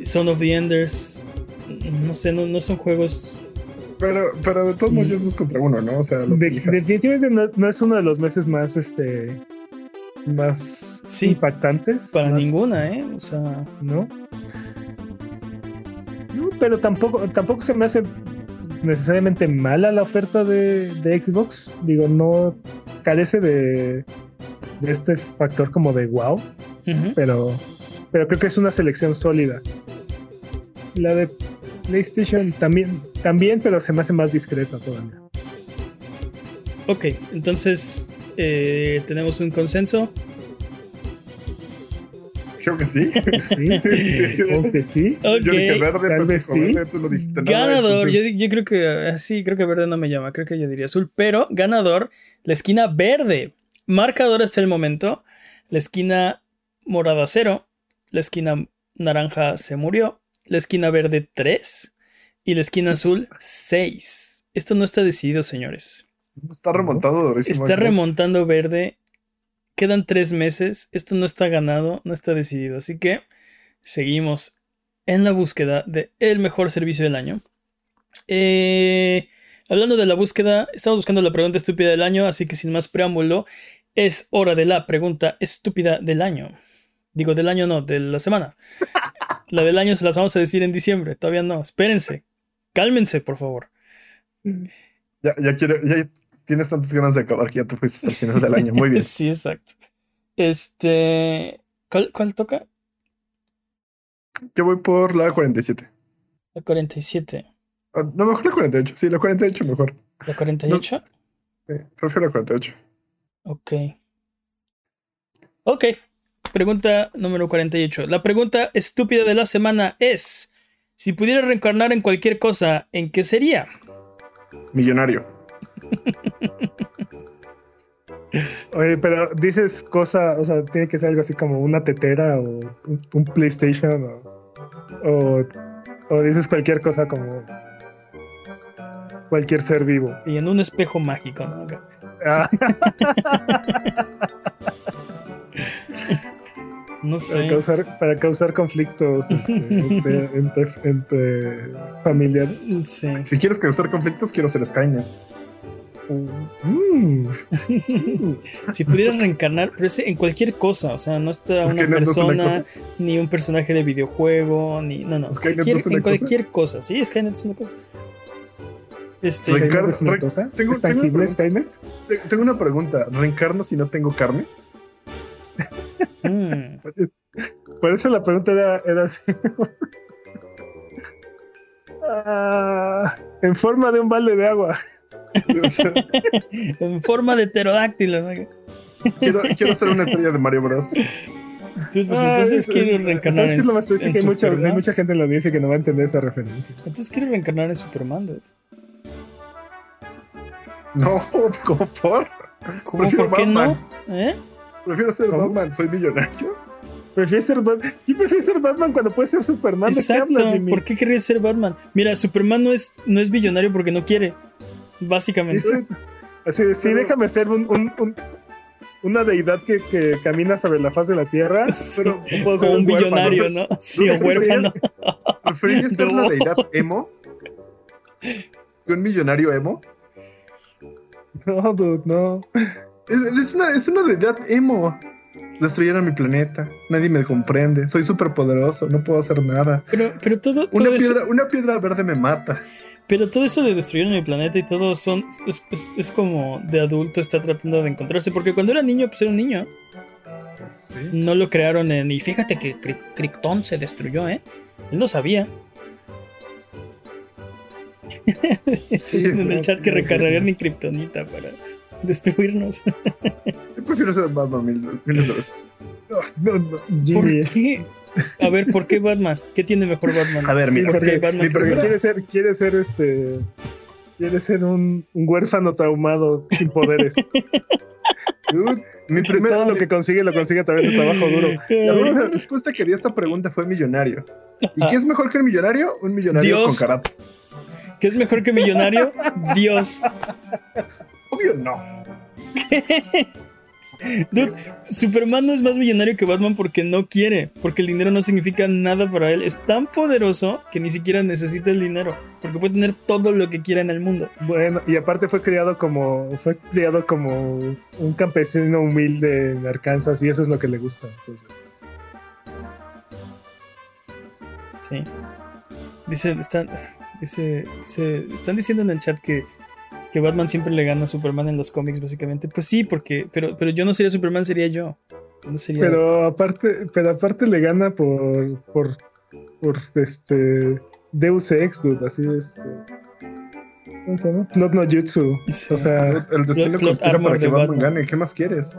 Son of the Enders. No sé, no, no son juegos. Pero, pero de todos modos ya es dos contra uno, ¿no? O sea, lo De- definitivamente no, no es uno de los meses más, este, más Sí, impactantes. Para más- ninguna, ¿eh? O sea. ¿no? No, pero tampoco, tampoco se me hace necesariamente mala la oferta de, de Xbox. Digo, no carece de, de este factor como de wow, pero, pero creo que es una selección sólida. La de PlayStation también, también, pero se me hace más discreta todavía. Ok, entonces eh, tenemos un consenso. Creo que sí. Sí, Sí, sí. creo que sí. Yo dije verde, tal pero vez dijo sí. verde, tú no dijiste nada. Ganador, yo, entonces- yo creo que así, creo que verde no me llama, creo que yo diría azul, pero ganador, la esquina verde. Marcador hasta el momento, la esquina morada 0, la esquina naranja se murió, la esquina verde 3 y la esquina azul 6. Esto no está decidido, señores. Está remontado durísimo. Está remontando verde. Quedan tres meses. Esto no está ganado, no está decidido. Así que seguimos en la búsqueda de el mejor servicio del año. Eh, hablando de la búsqueda, estamos buscando la pregunta estúpida del año, así que sin más preámbulo, es hora de la pregunta estúpida del año. Digo, del año no, de la semana. La del año se las vamos a decir en diciembre, todavía no. Espérense. Cálmense, por favor. Ya, ya quiero, ya tienes tantas ganas de acabar que ya te fuiste hasta el final del año. Muy bien. Sí, exacto. Este. ¿Cuál, cuál toca? Yo voy por la 47. La 47. Ah, No, mejor la 48. Sí, la 48 mejor. ¿La 48? Sí, prefiero la 48. Ok. Ok. Pregunta número 48. La pregunta estúpida de la semana es: Si pudiera reencarnar en cualquier cosa, ¿en qué sería? Millonario. Oye, pero dices cosa, o sea, tiene que ser algo así como una tetera o un, un PlayStation o, o, o dices cualquier cosa como cualquier ser vivo. Y en un espejo mágico, ¿no? Acá. Ah, No para, sé. causar, para causar conflictos este, entre, entre, entre familiares. Sí. Si quieres causar conflictos, quiero ser Skynet. Mm. Si pudieras reencarnar, pero es en cualquier cosa, o sea, no está Es una que no- no es una persona, ni un personaje de videojuego, ni. No, no. Skynet no cualquier- es una en cosa. cualquier cosa. Sí, Skynet es una cosa. Este. Tengo- ¿Es tengo una tangible pregunta. Skynet? Te- Tengo una pregunta. ¿Reencarno si no tengo carne? mm, Por eso la pregunta era, era así. Ah, en forma de un balde de agua. Sí, o sea, en forma de pterodáctilo, ¿no? quiero, quiero ser una estrella de Mario Bros. Pues, pues, Ah, entonces es- quiero reencarnar ¿sabes qué en, es lo más triste? en Que hay mucha, Superman. hay mucha gente en la audiencia que no va a entender esa referencia. Entonces quiero reencarnar en Superman, Dad. No, ¿cómo por? ¿Cómo? Prefiero ¿Por qué Batman. no? ¿Eh? Prefiero ser ¿Cómo? Batman. Soy millonario. ¿Prefieres ser, Bat- ¿Quién prefiere ser Batman cuando puede ser Superman? ¿De qué Exacto. hablas, Jimmy? ¿Por qué querrías ser Batman? Mira, Superman no es, no es billonario porque no quiere. Básicamente. Sí, sí. Así de, sí, Pero- déjame ser un, un- un- una deidad que, que camina sobre la faz de la tierra. Sí. Pero No puedo ser O un huérfano. billonario, ¿no? Sí, o ¿No huérfano. preferiría ser la deidad emo. que un millonario emo. No, dude, no. Es, es una, es una deidad emo. Destruyeron mi planeta. Nadie me comprende. Soy súper poderoso. No puedo hacer nada. Pero, pero todo, todo Una eso, piedra, una piedra verde me mata. pero todo eso de destruir mi planeta y todo son es, es- es como de adulto está tratando de encontrarse porque cuando era niño pues era un niño Sí. no lo crearon en y fíjate que Krypton se destruyó eh él no sabía Sí, en el chat que recargarían en Kryptonita para destruirnos Yo prefiero ser Batman mil, veces. No, no, ¿por Jimmy. qué? A ver, ¿por qué Batman? ¿Qué tiene mejor Batman? A ver, Sí, mira, porque, Batman porque que- quiere ser, quiere ser este. Quiere ser un, un huérfano traumado sin poderes. dude, mi todo lo que consigue lo consigue a través de trabajo duro. la primera respuesta que di a esta pregunta fue millonario. ¿Y qué es mejor que el millonario? Un millonario Dios. con karate. ¿Qué es mejor que millonario? Dios. Obvio no. Dude, Superman no es más millonario que Batman porque no quiere, porque el dinero no significa nada para él. Es tan poderoso que ni siquiera necesita el dinero, porque puede tener todo lo que quiera en el mundo. Bueno, y aparte fue criado como fue criado como un campesino humilde en Arkansas y eso es lo que le gusta. Entonces, Sí. Dice, están, dice- están diciendo en el chat que, que Batman siempre le gana a Superman en los cómics, básicamente. Pues sí, porque, pero, pero yo no sería Superman, sería yo. No sería. pero aparte, pero aparte le gana por por por este Deus Ex, dude, así este ¿Cómo se llama? Plot no Jutsu. Sí. O sea, El destino Plot conspira para que Batman, Batman. gane. ¿Qué más quieres?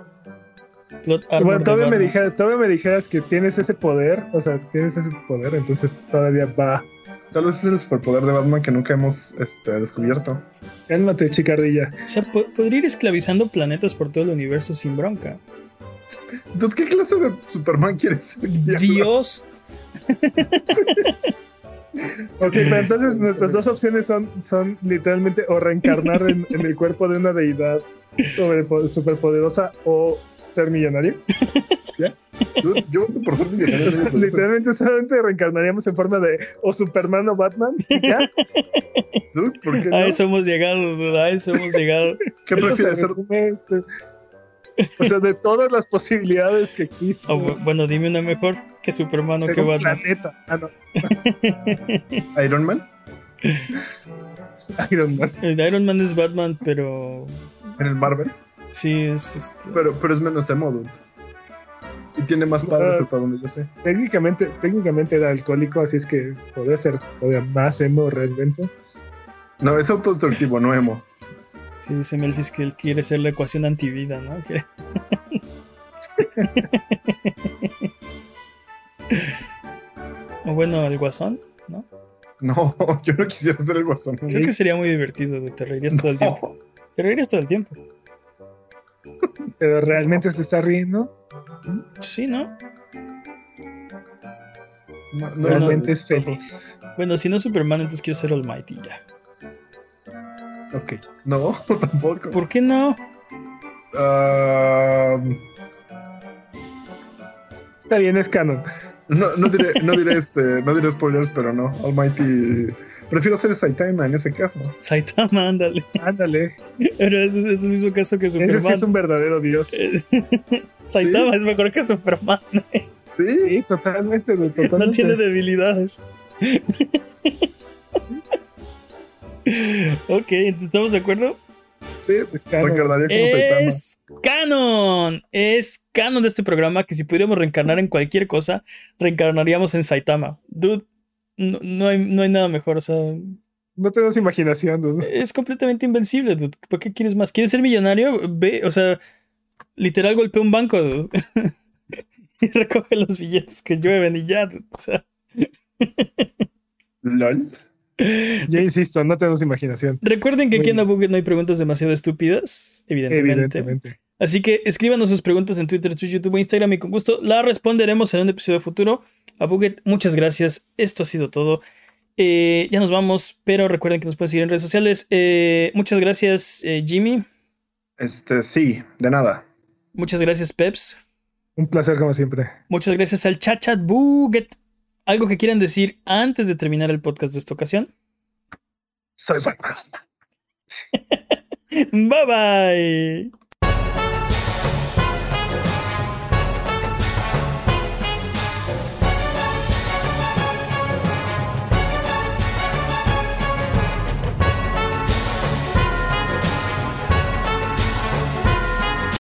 Plot armor bueno, todavía me, dijera- todavía me dijeras que tienes ese poder, o sea, tienes ese poder, entonces todavía va. Tal vez es el superpoder de Batman que nunca hemos este, descubierto. Cálmate, chicardilla. O sea, po- podría ir esclavizando planetas por todo el universo sin bronca. Dude, ¿Qué clase de Superman quieres ser? Dios. Ok, pero entonces nuestras dos opciones son, son literalmente o reencarnar en, en el cuerpo de una deidad superpoderosa o ser millonario. Dude, yo voto por ser millonario. O sea, literalmente solamente reencarnaríamos en forma de o Superman o Batman. ya. Dude, ¿por qué no? A eso hemos llegado, dude, a eso hemos llegado. ¿Qué prefieres ser? O sea, de todas las posibilidades que existen. Bu- bueno, dime una mejor que Superman o que Batman. planeta. Ah, no. Iron Man Iron Man. El Iron Man es Batman, pero en el Marvel. sí es este, Pero, pero es menos emo, dude. Y tiene más padres hasta donde yo sé. Técnicamente, técnicamente era alcohólico, así es que podría ser todavía más emo realmente. No, es autodestructivo, no emo. Sí, dice Melfis que él quiere ser la ecuación antivida, ¿no? O bueno, el guasón, ¿no? No, yo no quisiera ser el guasón. Creo que sería muy divertido, te reirías todo el tiempo. No. Te reirías todo el tiempo. Pero realmente se está riendo. Sí, ¿no? No, realmente no, es feliz. Bueno, si no Superman, entonces quiero ser Almighty ya. Ok. No, tampoco. ¿Por qué no? Ah, Está bien, es canon. no, no diré, no diré este, no diré spoilers, pero no. Almighty. Prefiero ser Saitama en ese caso. Saitama, ándale. Ándale. Pero es, es el mismo caso que Ese Superman. sí es un verdadero dios. Saitama es mejor que Superman. Sí, Sí, totalmente, totalmente. No tiene debilidades. ok, entonces, ¿estamos de acuerdo? sí. Es canon. Recordaría como Saitama. Es canon. Es canon de este programa que si pudiéramos reencarnar en cualquier cosa, reencarnaríamos en Saitama. Dude, no, no hay, no hay nada mejor. O sea, No tenemos imaginación, dude. es completamente invencible, dude. ¿Por qué quieres más? ¿Quieres ser millonario? Ve, o sea, literal golpea un banco, dude. y recoge los billetes que llueven y ya, dude. O sea. LOL. Yo insisto, no tenemos imaginación. Recuerden que aquí en Abuget no hay preguntas demasiado estúpidas, evidentemente. Evidentemente. Así que escríbanos sus preguntas en Twitter, Twitch, YouTube, Instagram y con gusto las responderemos en un episodio futuro. Abuget, muchas gracias. Esto ha sido todo. Eh, ya nos vamos, pero recuerden que nos pueden seguir en redes sociales. Eh, muchas gracias, eh, Jimmy. Este, sí, de nada. Muchas gracias, Peps. Un placer como siempre. Muchas gracias al Chat Chat Buget. ¿Algo que quieran decir antes de terminar el podcast de esta ocasión? Soy Batman. Bye bye.